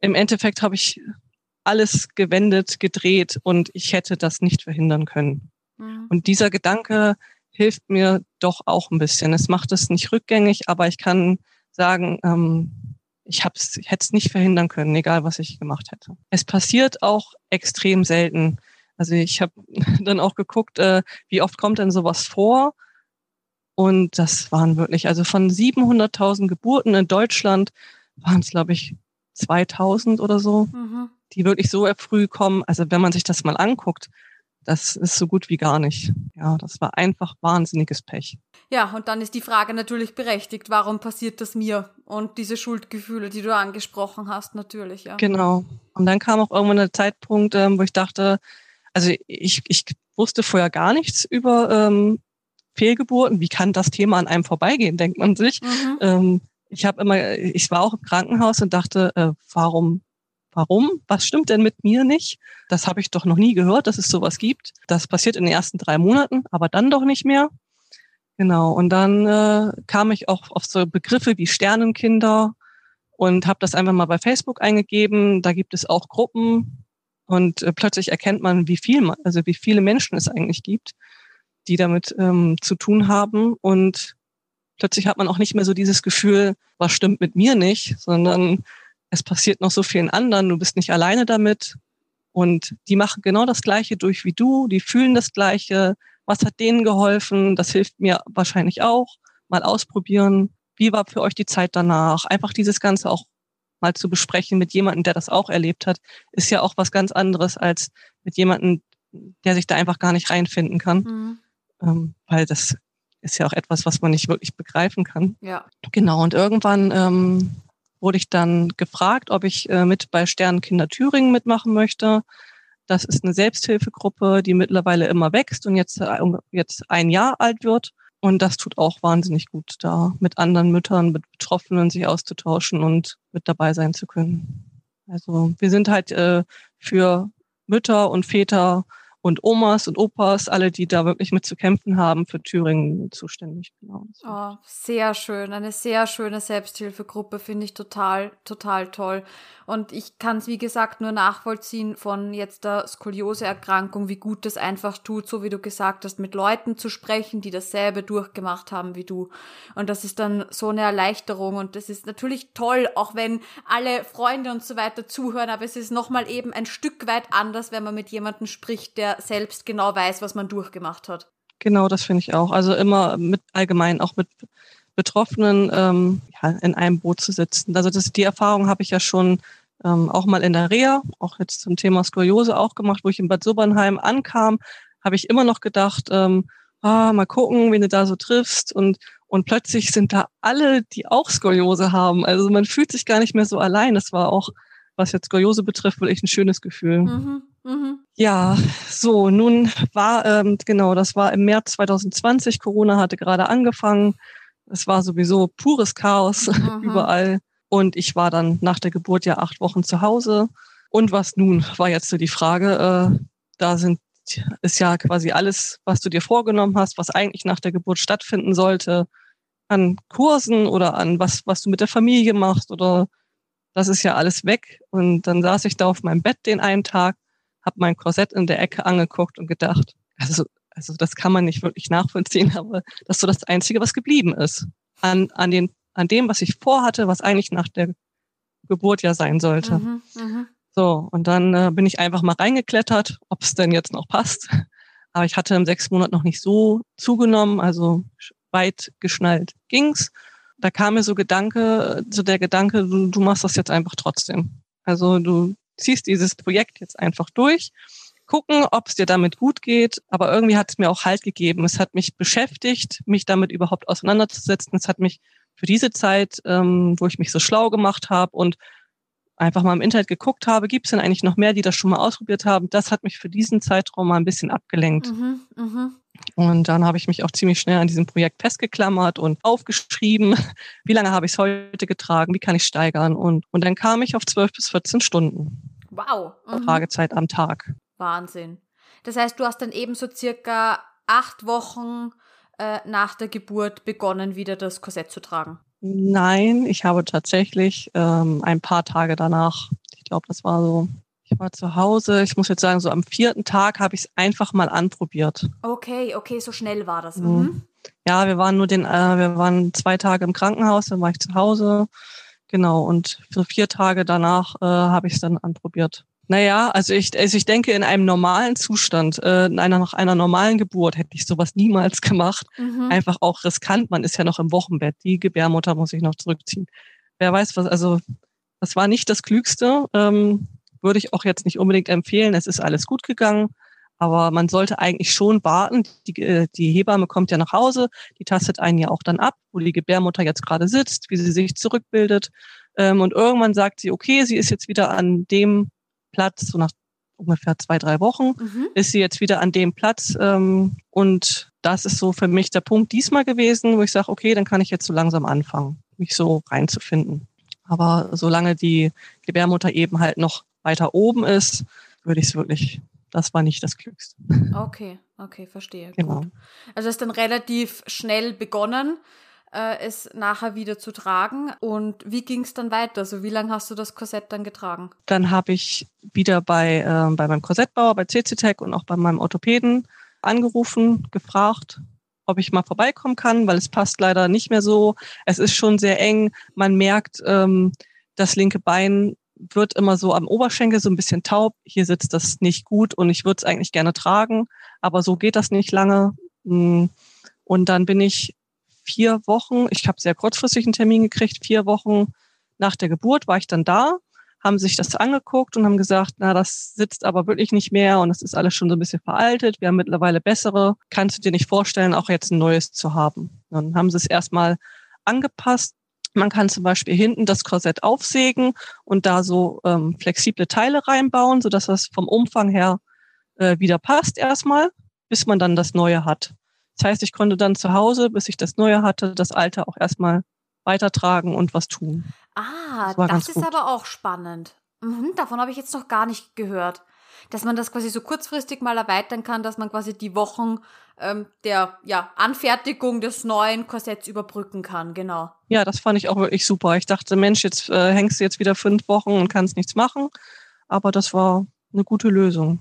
Im Endeffekt habe ich alles gewendet, gedreht und ich hätte das nicht verhindern können. Mhm. Und dieser Gedanke hilft mir doch auch ein bisschen. Es macht es nicht rückgängig, aber ich kann sagen, ähm, ich, hab's, ich hätte es nicht verhindern können, egal was ich gemacht hätte. Es passiert auch extrem selten. Also ich habe dann auch geguckt, äh, wie oft kommt denn sowas vor? Und das waren wirklich, also von 700.000 Geburten in Deutschland waren es, glaube ich, 2000 oder so. Mhm die wirklich so früh kommen. Also wenn man sich das mal anguckt, das ist so gut wie gar nicht. Ja, das war einfach wahnsinniges Pech. Ja, und dann ist die Frage natürlich berechtigt, warum passiert das mir? Und diese Schuldgefühle, die du angesprochen hast, natürlich, ja. Genau. Und dann kam auch irgendwann der Zeitpunkt, ähm, wo ich dachte, also ich, ich wusste vorher gar nichts über ähm, Fehlgeburten. Wie kann das Thema an einem vorbeigehen, denkt man sich. Mhm. Ähm, ich habe immer, ich war auch im Krankenhaus und dachte, äh, warum Warum? Was stimmt denn mit mir nicht? Das habe ich doch noch nie gehört, dass es sowas gibt. Das passiert in den ersten drei Monaten, aber dann doch nicht mehr. Genau. Und dann äh, kam ich auch auf so Begriffe wie Sternenkinder und habe das einfach mal bei Facebook eingegeben. Da gibt es auch Gruppen und äh, plötzlich erkennt man, wie viel, also wie viele Menschen es eigentlich gibt, die damit ähm, zu tun haben. Und plötzlich hat man auch nicht mehr so dieses Gefühl, was stimmt mit mir nicht, sondern es passiert noch so vielen anderen, du bist nicht alleine damit. Und die machen genau das Gleiche durch wie du, die fühlen das Gleiche. Was hat denen geholfen? Das hilft mir wahrscheinlich auch. Mal ausprobieren. Wie war für euch die Zeit danach? Einfach dieses Ganze auch mal zu besprechen mit jemandem, der das auch erlebt hat, ist ja auch was ganz anderes als mit jemandem, der sich da einfach gar nicht reinfinden kann. Mhm. Ähm, weil das ist ja auch etwas, was man nicht wirklich begreifen kann. Ja. Genau. Und irgendwann ähm, wurde ich dann gefragt, ob ich äh, mit bei Sternenkinder Thüringen mitmachen möchte. Das ist eine Selbsthilfegruppe, die mittlerweile immer wächst und jetzt, äh, jetzt ein Jahr alt wird. Und das tut auch wahnsinnig gut, da mit anderen Müttern, mit Betroffenen sich auszutauschen und mit dabei sein zu können. Also wir sind halt äh, für Mütter und Väter und Omas und Opas, alle, die da wirklich mit zu kämpfen haben, für Thüringen zuständig. Genau. Oh, sehr schön. Eine sehr schöne Selbsthilfegruppe, finde ich total, total toll. Und ich kann es, wie gesagt, nur nachvollziehen von jetzt der Skolioseerkrankung, wie gut das einfach tut, so wie du gesagt hast, mit Leuten zu sprechen, die dasselbe durchgemacht haben wie du. Und das ist dann so eine Erleichterung. Und das ist natürlich toll, auch wenn alle Freunde und so weiter zuhören, aber es ist nochmal eben ein Stück weit anders, wenn man mit jemandem spricht, der selbst genau weiß, was man durchgemacht hat. Genau, das finde ich auch. Also immer mit allgemein auch mit Betroffenen ähm, ja, in einem Boot zu sitzen. Also das, die Erfahrung habe ich ja schon ähm, auch mal in der Reha, auch jetzt zum Thema Skoliose auch gemacht, wo ich in Bad Sobernheim ankam, habe ich immer noch gedacht, ähm, ah, mal gucken, wen du da so triffst und und plötzlich sind da alle, die auch Skoliose haben. Also man fühlt sich gar nicht mehr so allein. Das war auch, was jetzt Skoliose betrifft, wirklich ein schönes Gefühl. Mhm. Mhm. Ja, so, nun war, ähm, genau, das war im März 2020, Corona hatte gerade angefangen. Es war sowieso pures Chaos mhm. überall. Und ich war dann nach der Geburt ja acht Wochen zu Hause. Und was nun, war jetzt so die Frage. Äh, da sind, ist ja quasi alles, was du dir vorgenommen hast, was eigentlich nach der Geburt stattfinden sollte, an Kursen oder an was, was du mit der Familie machst oder das ist ja alles weg. Und dann saß ich da auf meinem Bett den einen Tag habe mein Korsett in der Ecke angeguckt und gedacht, also, also das kann man nicht wirklich nachvollziehen, aber das ist so das Einzige, was geblieben ist. An, an, den, an dem, was ich vorhatte, was eigentlich nach der Geburt ja sein sollte. Mhm, mh. So, und dann äh, bin ich einfach mal reingeklettert, ob es denn jetzt noch passt. Aber ich hatte im sechs Monat noch nicht so zugenommen, also weit geschnallt ging's. Da kam mir so Gedanke, so der Gedanke, du, du machst das jetzt einfach trotzdem. Also du ziehst dieses Projekt jetzt einfach durch, gucken, ob es dir damit gut geht. Aber irgendwie hat es mir auch Halt gegeben. Es hat mich beschäftigt, mich damit überhaupt auseinanderzusetzen. Es hat mich für diese Zeit, ähm, wo ich mich so schlau gemacht habe und einfach mal im Internet geguckt habe, gibt es denn eigentlich noch mehr, die das schon mal ausprobiert haben? Das hat mich für diesen Zeitraum mal ein bisschen abgelenkt. Mhm, mh. Und dann habe ich mich auch ziemlich schnell an diesem Projekt festgeklammert und aufgeschrieben, wie lange habe ich es heute getragen, wie kann ich steigern. Und, und dann kam ich auf 12 bis 14 Stunden. Wow. Mhm. Tragezeit am Tag. Wahnsinn. Das heißt, du hast dann eben so circa acht Wochen äh, nach der Geburt begonnen, wieder das Korsett zu tragen. Nein, ich habe tatsächlich ähm, ein paar Tage danach, ich glaube, das war so ich war zu Hause. Ich muss jetzt sagen, so am vierten Tag habe ich es einfach mal anprobiert. Okay, okay, so schnell war das. Mhm. mhm. Ja, wir waren nur den, äh, wir waren zwei Tage im Krankenhaus, dann war ich zu Hause. Genau, und für vier Tage danach äh, habe ich es dann anprobiert. Naja, also ich, also ich denke, in einem normalen Zustand, äh, in einer, nach einer normalen Geburt hätte ich sowas niemals gemacht. Mhm. Einfach auch riskant. Man ist ja noch im Wochenbett. Die Gebärmutter muss ich noch zurückziehen. Wer weiß was, also das war nicht das Klügste. Ähm, würde ich auch jetzt nicht unbedingt empfehlen. Es ist alles gut gegangen. Aber man sollte eigentlich schon warten. Die, äh, die Hebamme kommt ja nach Hause, die tastet einen ja auch dann ab, wo die Gebärmutter jetzt gerade sitzt, wie sie sich zurückbildet. Ähm, und irgendwann sagt sie, okay, sie ist jetzt wieder an dem Platz, so nach ungefähr zwei, drei Wochen, mhm. ist sie jetzt wieder an dem Platz. Ähm, und das ist so für mich der Punkt diesmal gewesen, wo ich sage, okay, dann kann ich jetzt so langsam anfangen, mich so reinzufinden. Aber solange die Gebärmutter eben halt noch weiter oben ist, würde ich es wirklich, das war nicht das Klügste. Okay, okay, verstehe. Genau. Gut. Also es ist dann relativ schnell begonnen, äh, es nachher wieder zu tragen. Und wie ging es dann weiter? Also wie lange hast du das Korsett dann getragen? Dann habe ich wieder bei, äh, bei meinem Korsettbauer, bei CCTech und auch bei meinem Orthopäden angerufen, gefragt, ob ich mal vorbeikommen kann, weil es passt leider nicht mehr so. Es ist schon sehr eng. Man merkt, ähm, das linke Bein wird immer so am Oberschenkel so ein bisschen taub. Hier sitzt das nicht gut und ich würde es eigentlich gerne tragen, aber so geht das nicht lange. Mm. Und dann bin ich vier Wochen, ich habe sehr kurzfristig einen Termin gekriegt, vier Wochen nach der Geburt war ich dann da, haben sich das angeguckt und haben gesagt, na, das sitzt aber wirklich nicht mehr und das ist alles schon so ein bisschen veraltet. Wir haben mittlerweile bessere. Kannst du dir nicht vorstellen, auch jetzt ein neues zu haben? Dann haben sie es erstmal angepasst man kann zum Beispiel hinten das Korsett aufsägen und da so ähm, flexible Teile reinbauen, sodass das vom Umfang her äh, wieder passt erstmal, bis man dann das Neue hat. Das heißt, ich konnte dann zu Hause, bis ich das Neue hatte, das Alte auch erstmal weitertragen und was tun. Ah, das, das ist gut. aber auch spannend. Mhm, davon habe ich jetzt noch gar nicht gehört. Dass man das quasi so kurzfristig mal erweitern kann, dass man quasi die Wochen ähm, der ja, Anfertigung des neuen Korsetts überbrücken kann, genau. Ja, das fand ich auch wirklich super. Ich dachte, Mensch, jetzt äh, hängst du jetzt wieder fünf Wochen und kannst nichts machen. Aber das war eine gute Lösung.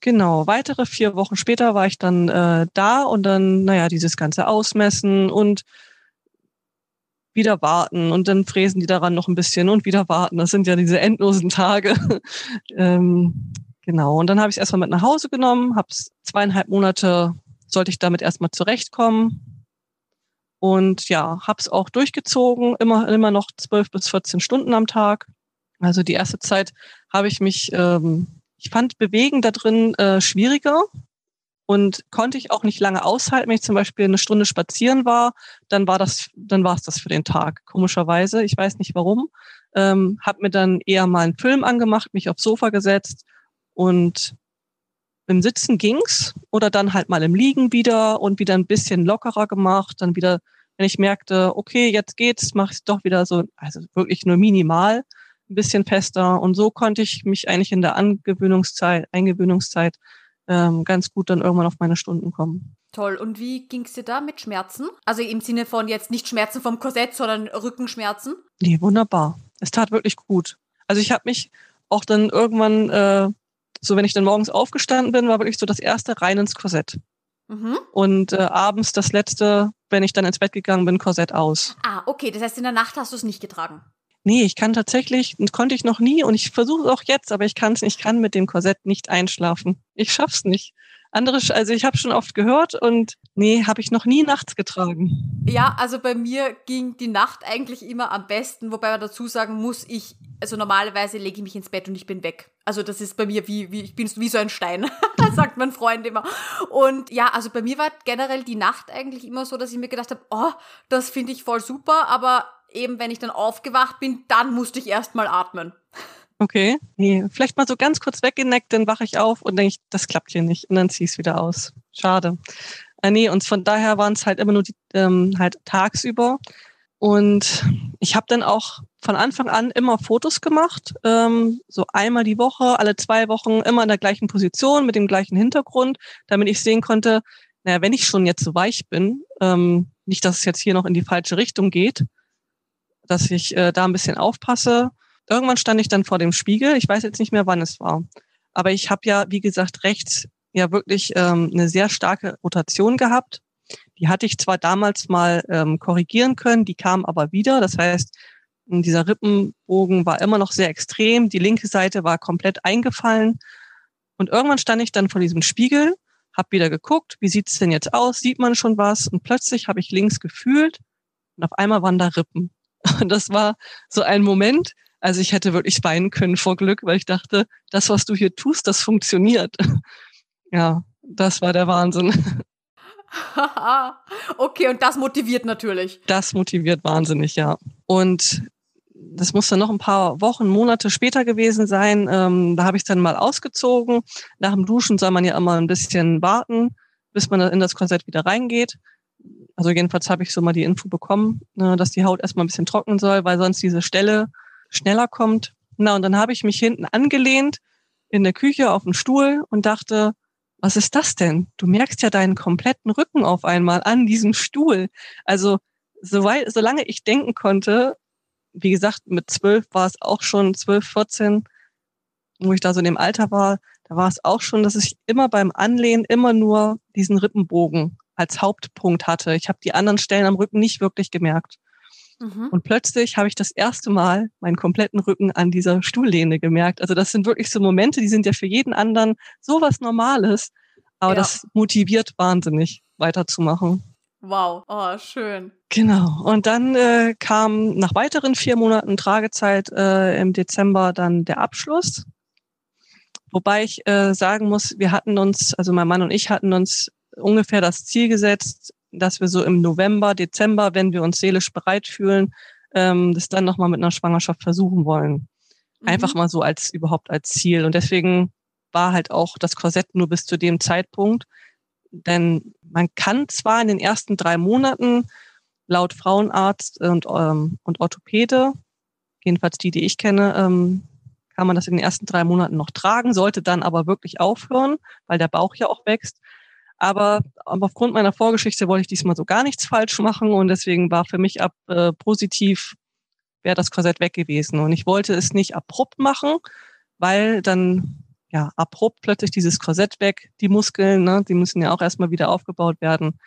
Genau, weitere vier Wochen später war ich dann äh, da und dann, naja, dieses ganze Ausmessen und wieder warten und dann fräsen die daran noch ein bisschen und wieder warten. Das sind ja diese endlosen Tage. ähm, genau, und dann habe ich es erstmal mit nach Hause genommen, habe es zweieinhalb Monate, sollte ich damit erstmal zurechtkommen. Und ja, habe es auch durchgezogen, immer, immer noch zwölf bis 14 Stunden am Tag. Also die erste Zeit habe ich mich, ähm, ich fand Bewegen da drin äh, schwieriger, und konnte ich auch nicht lange aushalten. Wenn ich zum Beispiel eine Stunde spazieren war, dann war das, dann war es das für den Tag. Komischerweise, ich weiß nicht warum. Ähm, hab mir dann eher mal einen Film angemacht, mich aufs Sofa gesetzt und im Sitzen ging's oder dann halt mal im Liegen wieder und wieder ein bisschen lockerer gemacht. Dann wieder, wenn ich merkte, okay, jetzt geht's, mache ich doch wieder so, also wirklich nur minimal, ein bisschen fester. Und so konnte ich mich eigentlich in der Angewöhnungszeit, Eingewöhnungszeit ähm, ganz gut dann irgendwann auf meine Stunden kommen. Toll. Und wie ging es dir da mit Schmerzen? Also im Sinne von jetzt nicht Schmerzen vom Korsett, sondern Rückenschmerzen? Nee, wunderbar. Es tat wirklich gut. Also ich habe mich auch dann irgendwann, äh, so wenn ich dann morgens aufgestanden bin, war wirklich so das erste rein ins Korsett. Mhm. Und äh, abends das letzte, wenn ich dann ins Bett gegangen bin, Korsett aus. Ah, okay. Das heißt, in der Nacht hast du es nicht getragen. Nee, ich kann tatsächlich, konnte ich noch nie und ich versuche es auch jetzt, aber ich kann es nicht, ich kann mit dem Korsett nicht einschlafen. Ich schaff's nicht. Andere, also ich habe schon oft gehört und nee, habe ich noch nie nachts getragen. Ja, also bei mir ging die Nacht eigentlich immer am besten, wobei man dazu sagen muss, ich, also normalerweise lege ich mich ins Bett und ich bin weg. Also das ist bei mir wie, wie ich bin wie so ein Stein, sagt mein Freund immer. Und ja, also bei mir war generell die Nacht eigentlich immer so, dass ich mir gedacht habe, oh, das finde ich voll super, aber eben wenn ich dann aufgewacht bin, dann musste ich erst mal atmen. Okay, nee, vielleicht mal so ganz kurz weggeneckt, dann wache ich auf und denke das klappt hier nicht und dann ziehe ich es wieder aus. Schade. Äh, nee, und von daher waren es halt immer nur die, ähm, halt tagsüber. Und ich habe dann auch von Anfang an immer Fotos gemacht, ähm, so einmal die Woche, alle zwei Wochen, immer in der gleichen Position, mit dem gleichen Hintergrund, damit ich sehen konnte, naja, wenn ich schon jetzt so weich bin, ähm, nicht, dass es jetzt hier noch in die falsche Richtung geht, dass ich äh, da ein bisschen aufpasse. Irgendwann stand ich dann vor dem Spiegel. Ich weiß jetzt nicht mehr, wann es war. Aber ich habe ja, wie gesagt, rechts ja wirklich ähm, eine sehr starke Rotation gehabt. Die hatte ich zwar damals mal ähm, korrigieren können, die kam aber wieder. Das heißt, dieser Rippenbogen war immer noch sehr extrem. Die linke Seite war komplett eingefallen. Und irgendwann stand ich dann vor diesem Spiegel, habe wieder geguckt, wie sieht's denn jetzt aus? Sieht man schon was? Und plötzlich habe ich links gefühlt und auf einmal waren da Rippen. Und das war so ein Moment, also ich hätte wirklich weinen können vor Glück, weil ich dachte, das, was du hier tust, das funktioniert. Ja, das war der Wahnsinn. okay, und das motiviert natürlich. Das motiviert wahnsinnig, ja. Und das muss dann noch ein paar Wochen, Monate später gewesen sein. Ähm, da habe ich dann mal ausgezogen. Nach dem Duschen soll man ja immer ein bisschen warten, bis man in das Korsett wieder reingeht. Also jedenfalls habe ich so mal die Info bekommen, ne, dass die Haut erstmal ein bisschen trocknen soll, weil sonst diese Stelle schneller kommt. Na, und dann habe ich mich hinten angelehnt in der Küche auf dem Stuhl und dachte, was ist das denn? Du merkst ja deinen kompletten Rücken auf einmal an diesem Stuhl. Also, soweit, solange ich denken konnte, wie gesagt, mit zwölf war es auch schon, zwölf, vierzehn, wo ich da so in dem Alter war, da war es auch schon, dass ich immer beim Anlehnen immer nur diesen Rippenbogen als Hauptpunkt hatte. Ich habe die anderen Stellen am Rücken nicht wirklich gemerkt. Mhm. Und plötzlich habe ich das erste Mal meinen kompletten Rücken an dieser Stuhllehne gemerkt. Also das sind wirklich so Momente, die sind ja für jeden anderen sowas Normales. Aber ja. das motiviert wahnsinnig, weiterzumachen. Wow, oh, schön. Genau. Und dann äh, kam nach weiteren vier Monaten Tragezeit äh, im Dezember dann der Abschluss. Wobei ich äh, sagen muss, wir hatten uns, also mein Mann und ich hatten uns ungefähr das Ziel gesetzt, dass wir so im November, Dezember, wenn wir uns seelisch bereit fühlen, ähm, das dann nochmal mit einer Schwangerschaft versuchen wollen. Mhm. Einfach mal so als überhaupt als Ziel. Und deswegen war halt auch das Korsett nur bis zu dem Zeitpunkt. Denn man kann zwar in den ersten drei Monaten laut Frauenarzt und, ähm, und Orthopäde, jedenfalls die, die ich kenne, ähm, kann man das in den ersten drei Monaten noch tragen, sollte dann aber wirklich aufhören, weil der Bauch ja auch wächst. Aber, aufgrund meiner Vorgeschichte wollte ich diesmal so gar nichts falsch machen und deswegen war für mich ab äh, positiv wäre das Korsett weg gewesen. Und ich wollte es nicht abrupt machen, weil dann ja abrupt plötzlich dieses Korsett weg, die Muskeln, ne, die müssen ja auch erstmal wieder aufgebaut werden.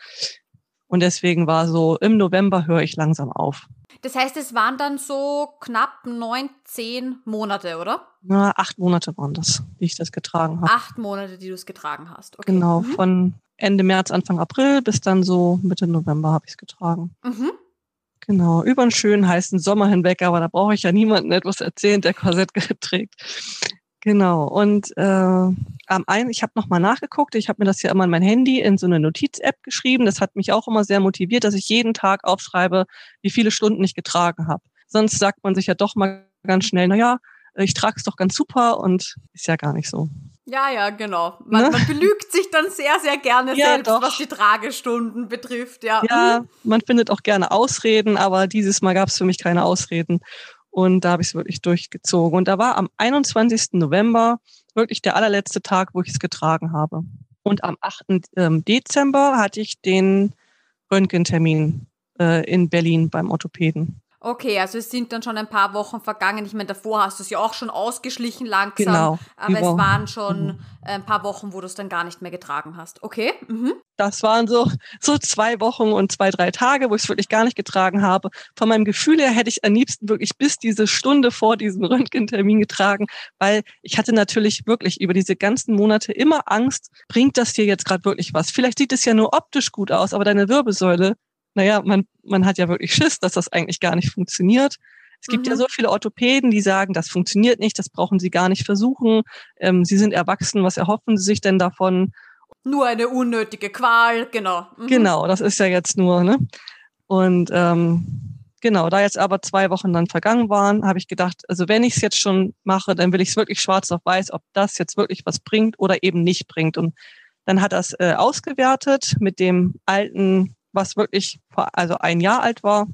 Und deswegen war so, im November höre ich langsam auf. Das heißt, es waren dann so knapp neun, zehn Monate, oder? Na, acht Monate waren das, die ich das getragen habe. Acht Monate, die du es getragen hast. Okay. Genau, mhm. von Ende März, Anfang April bis dann so Mitte November habe ich es getragen. Mhm. Genau, über einen schönen heißen Sommer hinweg, aber da brauche ich ja niemanden etwas erzählen, der Korsett trägt. Genau. Und äh, am einen, ich habe nochmal nachgeguckt, ich habe mir das ja immer in mein Handy in so eine Notiz-App geschrieben. Das hat mich auch immer sehr motiviert, dass ich jeden Tag aufschreibe, wie viele Stunden ich getragen habe. Sonst sagt man sich ja doch mal ganz schnell, na ja, ich trage es doch ganz super und ist ja gar nicht so. Ja, ja, genau. Man, ne? man belügt sich dann sehr, sehr gerne ja, selbst, doch. was die Tragestunden betrifft. Ja, ja mhm. man findet auch gerne Ausreden, aber dieses Mal gab es für mich keine Ausreden. Und da habe ich es wirklich durchgezogen. Und da war am 21. November wirklich der allerletzte Tag, wo ich es getragen habe. Und am 8. Ähm, Dezember hatte ich den Röntgentermin äh, in Berlin beim Orthopäden. Okay, also es sind dann schon ein paar Wochen vergangen. Ich meine, davor hast du es ja auch schon ausgeschlichen langsam. Genau. Aber es waren schon mhm. ein paar Wochen, wo du es dann gar nicht mehr getragen hast. Okay. Mhm. Das waren so, so zwei Wochen und zwei, drei Tage, wo ich es wirklich gar nicht getragen habe. Von meinem Gefühl her hätte ich am liebsten wirklich bis diese Stunde vor diesem Röntgentermin getragen, weil ich hatte natürlich wirklich über diese ganzen Monate immer Angst, bringt das dir jetzt gerade wirklich was? Vielleicht sieht es ja nur optisch gut aus, aber deine Wirbelsäule naja, man, man hat ja wirklich Schiss, dass das eigentlich gar nicht funktioniert. Es gibt mhm. ja so viele Orthopäden, die sagen, das funktioniert nicht, das brauchen sie gar nicht versuchen. Ähm, sie sind erwachsen, was erhoffen sie sich denn davon? Nur eine unnötige Qual, genau. Mhm. Genau, das ist ja jetzt nur, ne? Und ähm, genau, da jetzt aber zwei Wochen dann vergangen waren, habe ich gedacht, also wenn ich es jetzt schon mache, dann will ich es wirklich schwarz auf weiß, ob das jetzt wirklich was bringt oder eben nicht bringt. Und dann hat das äh, ausgewertet mit dem alten was wirklich also ein Jahr alt war.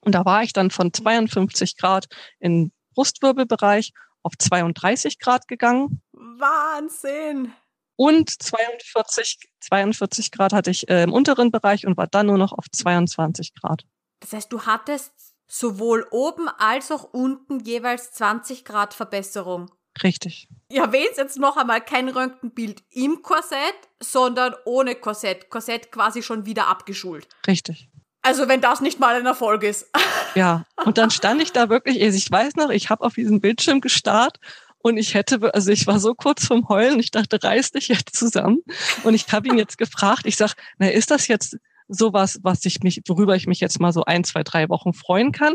Und da war ich dann von 52 Grad im Brustwirbelbereich auf 32 Grad gegangen. Wahnsinn! Und 42, 42 Grad hatte ich äh, im unteren Bereich und war dann nur noch auf 22 Grad. Das heißt, du hattest sowohl oben als auch unten jeweils 20 Grad Verbesserung. Richtig. Ich erwähne jetzt noch einmal kein Röntgenbild im Korsett, sondern ohne Korsett. Korsett quasi schon wieder abgeschult. Richtig. Also wenn das nicht mal ein Erfolg ist. Ja, und dann stand ich da wirklich, also ich weiß noch, ich habe auf diesen Bildschirm gestarrt und ich hätte, also ich war so kurz vom Heulen, ich dachte, reiß dich jetzt zusammen. Und ich habe ihn jetzt gefragt, ich sag, na, ist das jetzt sowas, was ich mich, worüber ich mich jetzt mal so ein, zwei, drei Wochen freuen kann?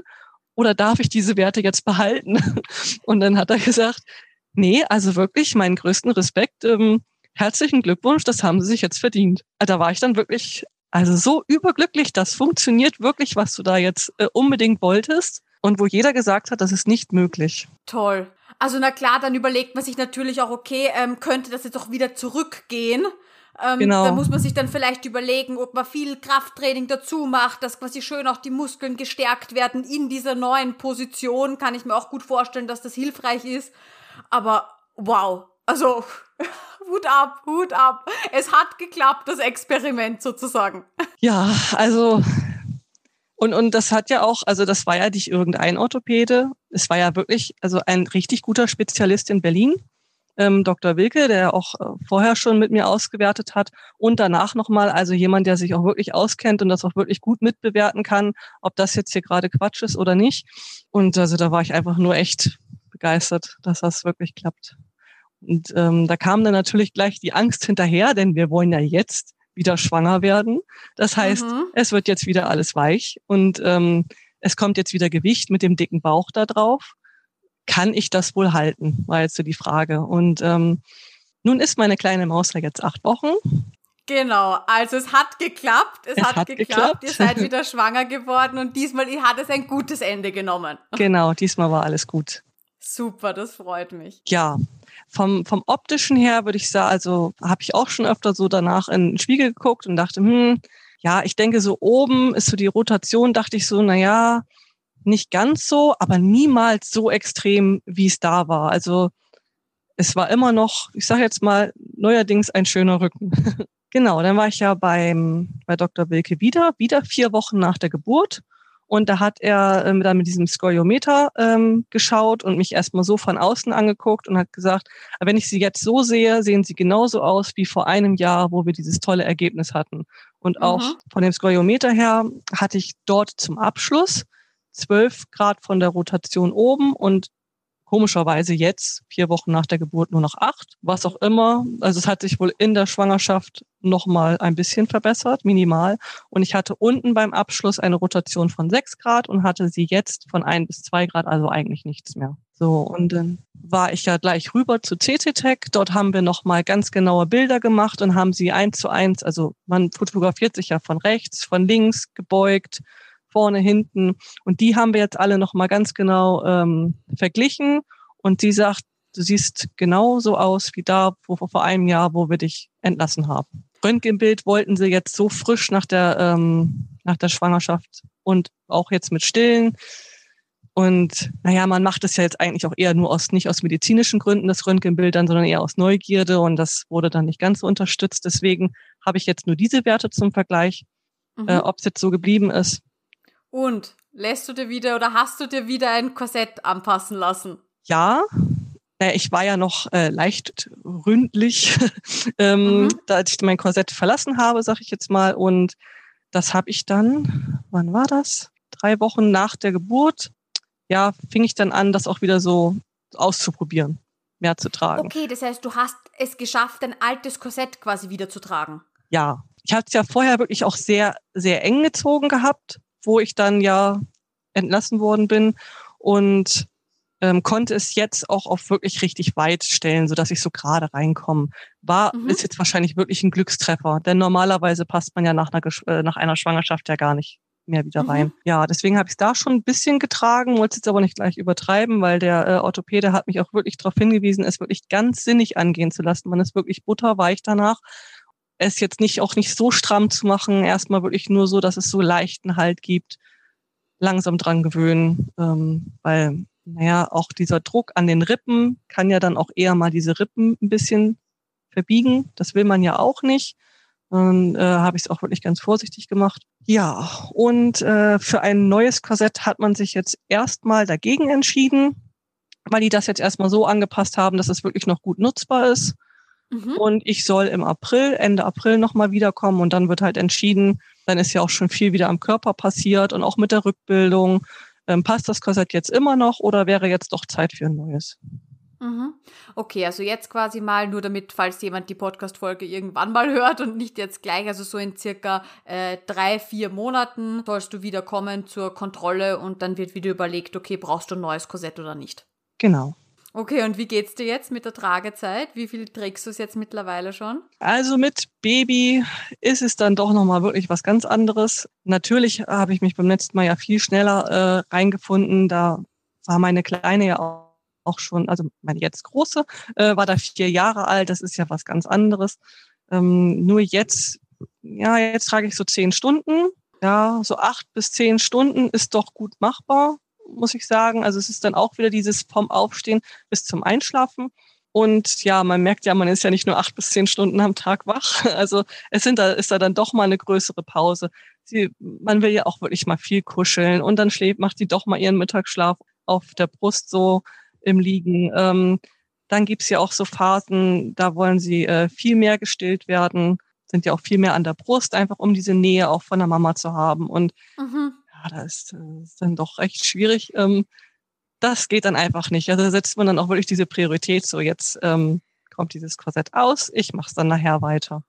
Oder darf ich diese Werte jetzt behalten? Und dann hat er gesagt, nee, also wirklich meinen größten Respekt. Ähm, herzlichen Glückwunsch, das haben Sie sich jetzt verdient. Äh, da war ich dann wirklich, also so überglücklich, das funktioniert wirklich, was du da jetzt äh, unbedingt wolltest. Und wo jeder gesagt hat, das ist nicht möglich. Toll. Also na klar, dann überlegt man sich natürlich auch, okay, ähm, könnte das jetzt auch wieder zurückgehen? Ähm, genau. Da muss man sich dann vielleicht überlegen, ob man viel Krafttraining dazu macht, dass quasi schön auch die Muskeln gestärkt werden in dieser neuen Position. Kann ich mir auch gut vorstellen, dass das hilfreich ist. Aber wow, also Hut ab, Hut ab. Es hat geklappt, das Experiment sozusagen. Ja, also und, und das hat ja auch, also das war ja nicht irgendein Orthopäde, es war ja wirklich, also ein richtig guter Spezialist in Berlin, ähm, Dr. Wilke, der auch äh, vorher schon mit mir ausgewertet hat und danach nochmal, also jemand, der sich auch wirklich auskennt und das auch wirklich gut mitbewerten kann, ob das jetzt hier gerade Quatsch ist oder nicht. Und also da war ich einfach nur echt begeistert, dass das wirklich klappt. Und ähm, da kam dann natürlich gleich die Angst hinterher, denn wir wollen ja jetzt wieder schwanger werden. Das heißt, mhm. es wird jetzt wieder alles weich und ähm, es kommt jetzt wieder Gewicht mit dem dicken Bauch da drauf. Kann ich das wohl halten, war jetzt so die Frage. Und ähm, nun ist meine kleine Maus ja jetzt acht Wochen. Genau, also es hat geklappt, es, es hat, hat geklappt. geklappt, ihr seid wieder schwanger geworden und diesmal hat es ein gutes Ende genommen. Genau, diesmal war alles gut. Super, das freut mich. Ja, vom, vom optischen her würde ich sagen, also habe ich auch schon öfter so danach in den Spiegel geguckt und dachte, hm, ja, ich denke, so oben ist so die Rotation, dachte ich so, na ja, nicht ganz so, aber niemals so extrem, wie es da war. Also es war immer noch, ich sage jetzt mal, neuerdings ein schöner Rücken. genau, dann war ich ja beim, bei Dr. Wilke wieder, wieder vier Wochen nach der Geburt. Und da hat er ähm, dann mit diesem Skoliometer ähm, geschaut und mich erstmal so von außen angeguckt und hat gesagt, wenn ich sie jetzt so sehe, sehen sie genauso aus wie vor einem Jahr, wo wir dieses tolle Ergebnis hatten. Und auch mhm. von dem Skoliometer her hatte ich dort zum Abschluss 12 Grad von der Rotation oben und komischerweise jetzt, vier Wochen nach der Geburt, nur noch acht. Was auch immer. Also es hat sich wohl in der Schwangerschaft noch mal ein bisschen verbessert, minimal. Und ich hatte unten beim Abschluss eine Rotation von sechs Grad und hatte sie jetzt von ein bis zwei Grad, also eigentlich nichts mehr. So, und dann war ich ja gleich rüber zu CT-Tech. Dort haben wir noch mal ganz genaue Bilder gemacht und haben sie eins zu eins, also man fotografiert sich ja von rechts, von links gebeugt, vorne, hinten. Und die haben wir jetzt alle nochmal ganz genau ähm, verglichen. Und sie sagt, du siehst genau so aus wie da wo, vor einem Jahr, wo wir dich entlassen haben. Röntgenbild wollten sie jetzt so frisch nach der, ähm, nach der Schwangerschaft und auch jetzt mit Stillen. Und naja, man macht es ja jetzt eigentlich auch eher nur aus, nicht aus medizinischen Gründen, das Röntgenbild dann, sondern eher aus Neugierde. Und das wurde dann nicht ganz so unterstützt. Deswegen habe ich jetzt nur diese Werte zum Vergleich. Mhm. Äh, Ob es jetzt so geblieben ist, und lässt du dir wieder oder hast du dir wieder ein Korsett anpassen lassen? Ja, ich war ja noch äh, leicht ründlich, ähm, mhm. da ich mein Korsett verlassen habe, sag ich jetzt mal. Und das habe ich dann, wann war das? Drei Wochen nach der Geburt, ja, fing ich dann an, das auch wieder so auszuprobieren, mehr zu tragen. Okay, das heißt, du hast es geschafft, ein altes Korsett quasi wieder zu tragen. Ja, ich hatte es ja vorher wirklich auch sehr, sehr eng gezogen gehabt wo ich dann ja entlassen worden bin und ähm, konnte es jetzt auch auf wirklich richtig weit stellen, so dass ich so gerade reinkomme. War mhm. ist jetzt wahrscheinlich wirklich ein Glückstreffer, denn normalerweise passt man ja nach einer, äh, nach einer Schwangerschaft ja gar nicht mehr wieder rein. Mhm. Ja, deswegen habe ich es da schon ein bisschen getragen, wollte es jetzt aber nicht gleich übertreiben, weil der äh, Orthopäde hat mich auch wirklich darauf hingewiesen, es wirklich ganz sinnig angehen zu lassen. Man ist wirklich butterweich danach es jetzt nicht auch nicht so stramm zu machen, erstmal wirklich nur so, dass es so leichten Halt gibt, langsam dran gewöhnen, ähm, weil naja, auch dieser Druck an den Rippen kann ja dann auch eher mal diese Rippen ein bisschen verbiegen. Das will man ja auch nicht. Dann äh, habe ich es auch wirklich ganz vorsichtig gemacht. Ja, und äh, für ein neues Korsett hat man sich jetzt erstmal dagegen entschieden, weil die das jetzt erstmal so angepasst haben, dass es wirklich noch gut nutzbar ist. Mhm. Und ich soll im April, Ende April nochmal wiederkommen und dann wird halt entschieden, dann ist ja auch schon viel wieder am Körper passiert und auch mit der Rückbildung. Ähm, passt das Korsett jetzt immer noch oder wäre jetzt doch Zeit für ein neues? Mhm. Okay, also jetzt quasi mal nur damit, falls jemand die Podcast-Folge irgendwann mal hört und nicht jetzt gleich, also so in circa äh, drei, vier Monaten sollst du wieder kommen zur Kontrolle und dann wird wieder überlegt, okay, brauchst du ein neues Korsett oder nicht? Genau. Okay, und wie geht's dir jetzt mit der Tragezeit? Wie viel trägst du es jetzt mittlerweile schon? Also mit Baby ist es dann doch nochmal wirklich was ganz anderes. Natürlich habe ich mich beim letzten Mal ja viel schneller äh, reingefunden. Da war meine Kleine ja auch, auch schon, also meine jetzt große, äh, war da vier Jahre alt. Das ist ja was ganz anderes. Ähm, nur jetzt, ja, jetzt trage ich so zehn Stunden. Ja, so acht bis zehn Stunden ist doch gut machbar muss ich sagen. Also es ist dann auch wieder dieses vom Aufstehen bis zum Einschlafen. Und ja, man merkt ja, man ist ja nicht nur acht bis zehn Stunden am Tag wach. Also es sind da, ist da dann doch mal eine größere Pause. Sie, man will ja auch wirklich mal viel kuscheln und dann schläft, macht sie doch mal ihren Mittagsschlaf auf der Brust so im Liegen. Ähm, dann gibt's ja auch so Phasen, da wollen sie äh, viel mehr gestillt werden, sind ja auch viel mehr an der Brust, einfach um diese Nähe auch von der Mama zu haben. Und mhm ja, das ist, äh, ist dann doch recht schwierig. Ähm, das geht dann einfach nicht. Also da setzt man dann auch wirklich diese Priorität, so jetzt ähm, kommt dieses Korsett aus, ich mache es dann nachher weiter.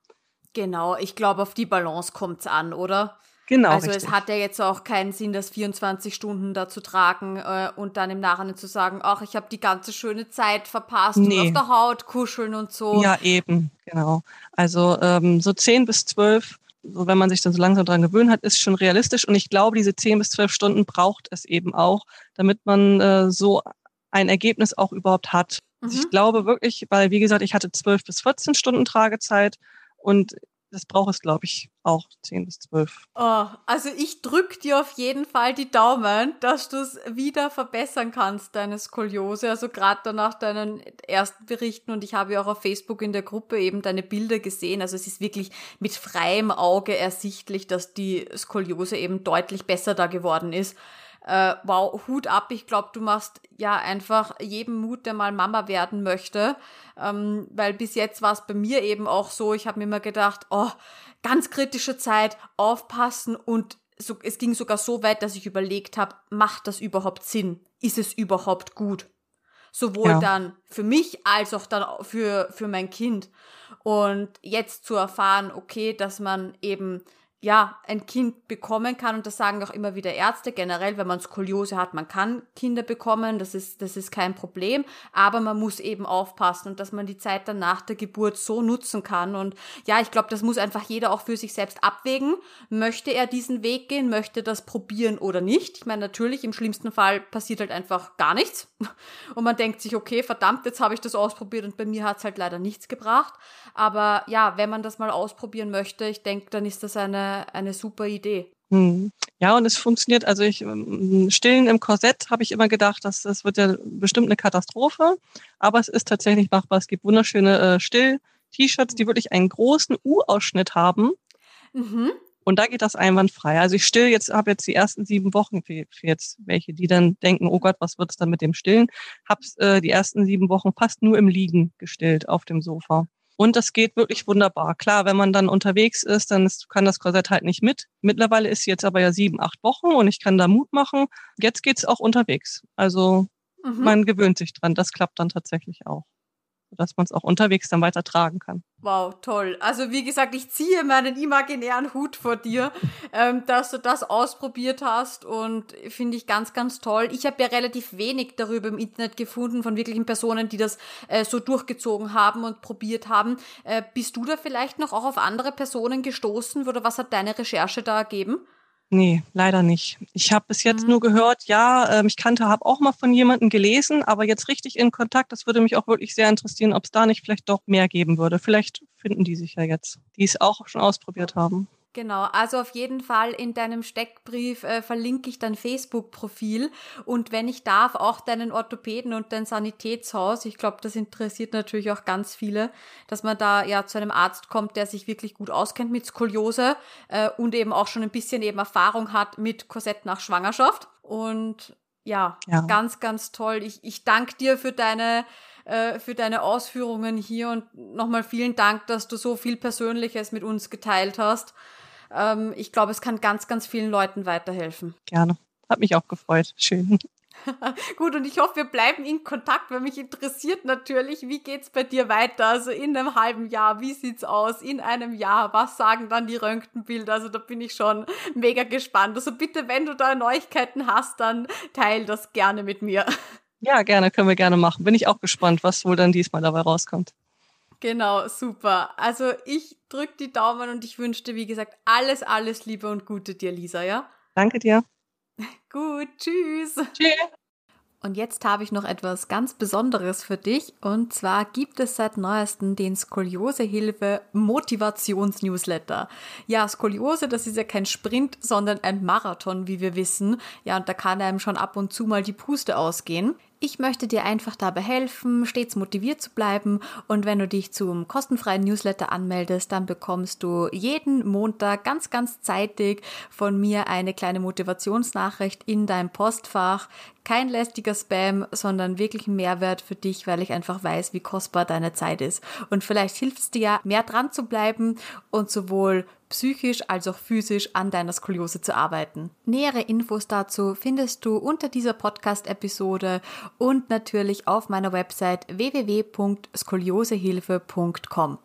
Genau, ich glaube, auf die Balance kommt es an, oder? Genau. Also richtig. es hat ja jetzt auch keinen Sinn, das 24 Stunden da zu tragen äh, und dann im Nachhinein zu sagen, ach, ich habe die ganze schöne Zeit verpasst nee. und auf der Haut kuscheln und so. Ja, eben, genau. Also ähm, so 10 bis 12 so wenn man sich dann so langsam dran gewöhnt hat, ist schon realistisch. Und ich glaube, diese zehn bis zwölf Stunden braucht es eben auch, damit man äh, so ein Ergebnis auch überhaupt hat. Mhm. Ich glaube wirklich, weil, wie gesagt, ich hatte zwölf bis 14 Stunden Tragezeit und das braucht es, glaube ich, auch 10 bis 12. Oh, also ich drücke dir auf jeden Fall die Daumen, dass du es wieder verbessern kannst, deine Skoliose. Also gerade nach deinen ersten Berichten und ich habe ja auch auf Facebook in der Gruppe eben deine Bilder gesehen. Also es ist wirklich mit freiem Auge ersichtlich, dass die Skoliose eben deutlich besser da geworden ist äh, wow, Hut ab. Ich glaube, du machst ja einfach jedem Mut, der mal Mama werden möchte. Ähm, weil bis jetzt war es bei mir eben auch so, ich habe mir immer gedacht, oh, ganz kritische Zeit, aufpassen und so, es ging sogar so weit, dass ich überlegt habe, macht das überhaupt Sinn? Ist es überhaupt gut? Sowohl ja. dann für mich als auch dann für, für mein Kind. Und jetzt zu erfahren, okay, dass man eben ja, ein Kind bekommen kann, und das sagen auch immer wieder Ärzte, generell, wenn man Skoliose hat, man kann Kinder bekommen, das ist, das ist kein Problem, aber man muss eben aufpassen und dass man die Zeit dann nach der Geburt so nutzen kann. Und ja, ich glaube, das muss einfach jeder auch für sich selbst abwägen. Möchte er diesen Weg gehen, möchte das probieren oder nicht? Ich meine, natürlich, im schlimmsten Fall passiert halt einfach gar nichts. Und man denkt sich, okay, verdammt, jetzt habe ich das ausprobiert und bei mir hat es halt leider nichts gebracht. Aber ja, wenn man das mal ausprobieren möchte, ich denke, dann ist das eine eine, super Idee. Hm. Ja, und es funktioniert, also ich, ähm, Stillen im Korsett habe ich immer gedacht, dass das wird ja bestimmt eine Katastrophe, aber es ist tatsächlich machbar. Es gibt wunderschöne äh, Still-T-Shirts, die wirklich einen großen U-Ausschnitt haben. Mhm. Und da geht das einwandfrei. Also ich still jetzt, habe jetzt die ersten sieben Wochen für, für, jetzt welche, die dann denken, oh Gott, was wird es dann mit dem Stillen? Hab's äh, die ersten sieben Wochen fast nur im Liegen gestillt auf dem Sofa. Und das geht wirklich wunderbar. Klar, wenn man dann unterwegs ist, dann ist, kann das Korsett halt nicht mit. Mittlerweile ist jetzt aber ja sieben, acht Wochen und ich kann da Mut machen. Jetzt geht's auch unterwegs. Also mhm. man gewöhnt sich dran. Das klappt dann tatsächlich auch dass man es auch unterwegs dann weiter tragen kann. Wow, toll. Also wie gesagt, ich ziehe meinen imaginären Hut vor dir, ähm, dass du das ausprobiert hast und finde ich ganz, ganz toll. Ich habe ja relativ wenig darüber im Internet gefunden von wirklichen Personen, die das äh, so durchgezogen haben und probiert haben. Äh, bist du da vielleicht noch auch auf andere Personen gestoßen oder was hat deine Recherche da ergeben? Nee, leider nicht. Ich habe bis jetzt mhm. nur gehört, ja, ähm, ich kannte, habe auch mal von jemandem gelesen, aber jetzt richtig in Kontakt, das würde mich auch wirklich sehr interessieren, ob es da nicht vielleicht doch mehr geben würde. Vielleicht finden die sich ja jetzt, die es auch schon ausprobiert haben. Genau, also auf jeden Fall in deinem Steckbrief äh, verlinke ich dein Facebook-Profil und wenn ich darf, auch deinen Orthopäden und dein Sanitätshaus. Ich glaube, das interessiert natürlich auch ganz viele, dass man da ja zu einem Arzt kommt, der sich wirklich gut auskennt mit Skoliose äh, und eben auch schon ein bisschen eben Erfahrung hat mit Korsett nach Schwangerschaft. Und ja, ja. ganz, ganz toll. Ich, ich danke dir für deine äh, für deine Ausführungen hier und nochmal vielen Dank, dass du so viel Persönliches mit uns geteilt hast. Ähm, ich glaube, es kann ganz, ganz vielen Leuten weiterhelfen. Gerne. Hat mich auch gefreut. Schön. Gut, und ich hoffe, wir bleiben in Kontakt, weil mich interessiert natürlich, wie geht's bei dir weiter? Also in einem halben Jahr, wie sieht's aus? In einem Jahr, was sagen dann die Röntgenbilder? Also da bin ich schon mega gespannt. Also bitte, wenn du da Neuigkeiten hast, dann teil das gerne mit mir. Ja, gerne, können wir gerne machen. Bin ich auch gespannt, was wohl dann diesmal dabei rauskommt. Genau, super. Also ich drücke die Daumen und ich wünsche dir, wie gesagt, alles, alles Liebe und Gute dir, Lisa, ja? Danke dir. Gut, tschüss. Tschüss. Und jetzt habe ich noch etwas ganz Besonderes für dich. Und zwar gibt es seit neuestem den Skoliosehilfe Motivations-Newsletter. Ja, Skoliose, das ist ja kein Sprint, sondern ein Marathon, wie wir wissen. Ja, und da kann einem schon ab und zu mal die Puste ausgehen. Ich möchte dir einfach dabei helfen, stets motiviert zu bleiben und wenn du dich zum kostenfreien Newsletter anmeldest, dann bekommst du jeden Montag ganz, ganz zeitig von mir eine kleine Motivationsnachricht in deinem Postfach. Kein lästiger Spam, sondern wirklich ein Mehrwert für dich, weil ich einfach weiß, wie kostbar deine Zeit ist. Und vielleicht hilft es dir ja, mehr dran zu bleiben und sowohl psychisch als auch physisch an deiner Skoliose zu arbeiten. Nähere Infos dazu findest du unter dieser Podcast-Episode und natürlich auf meiner Website www.skoliosehilfe.com.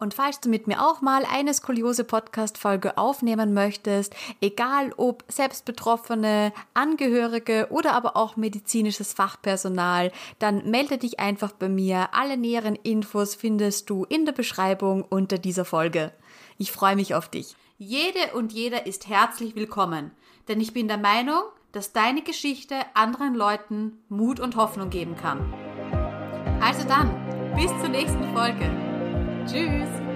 Und falls du mit mir auch mal eine Skoliose-Podcast-Folge aufnehmen möchtest, egal ob Selbstbetroffene, Angehörige oder aber auch medizinisches Fachpersonal, dann melde dich einfach bei mir. Alle näheren Infos findest du in der Beschreibung unter dieser Folge. Ich freue mich auf dich. Jede und jeder ist herzlich willkommen, denn ich bin der Meinung, dass deine Geschichte anderen Leuten Mut und Hoffnung geben kann. Also dann, bis zur nächsten Folge. Tschüss!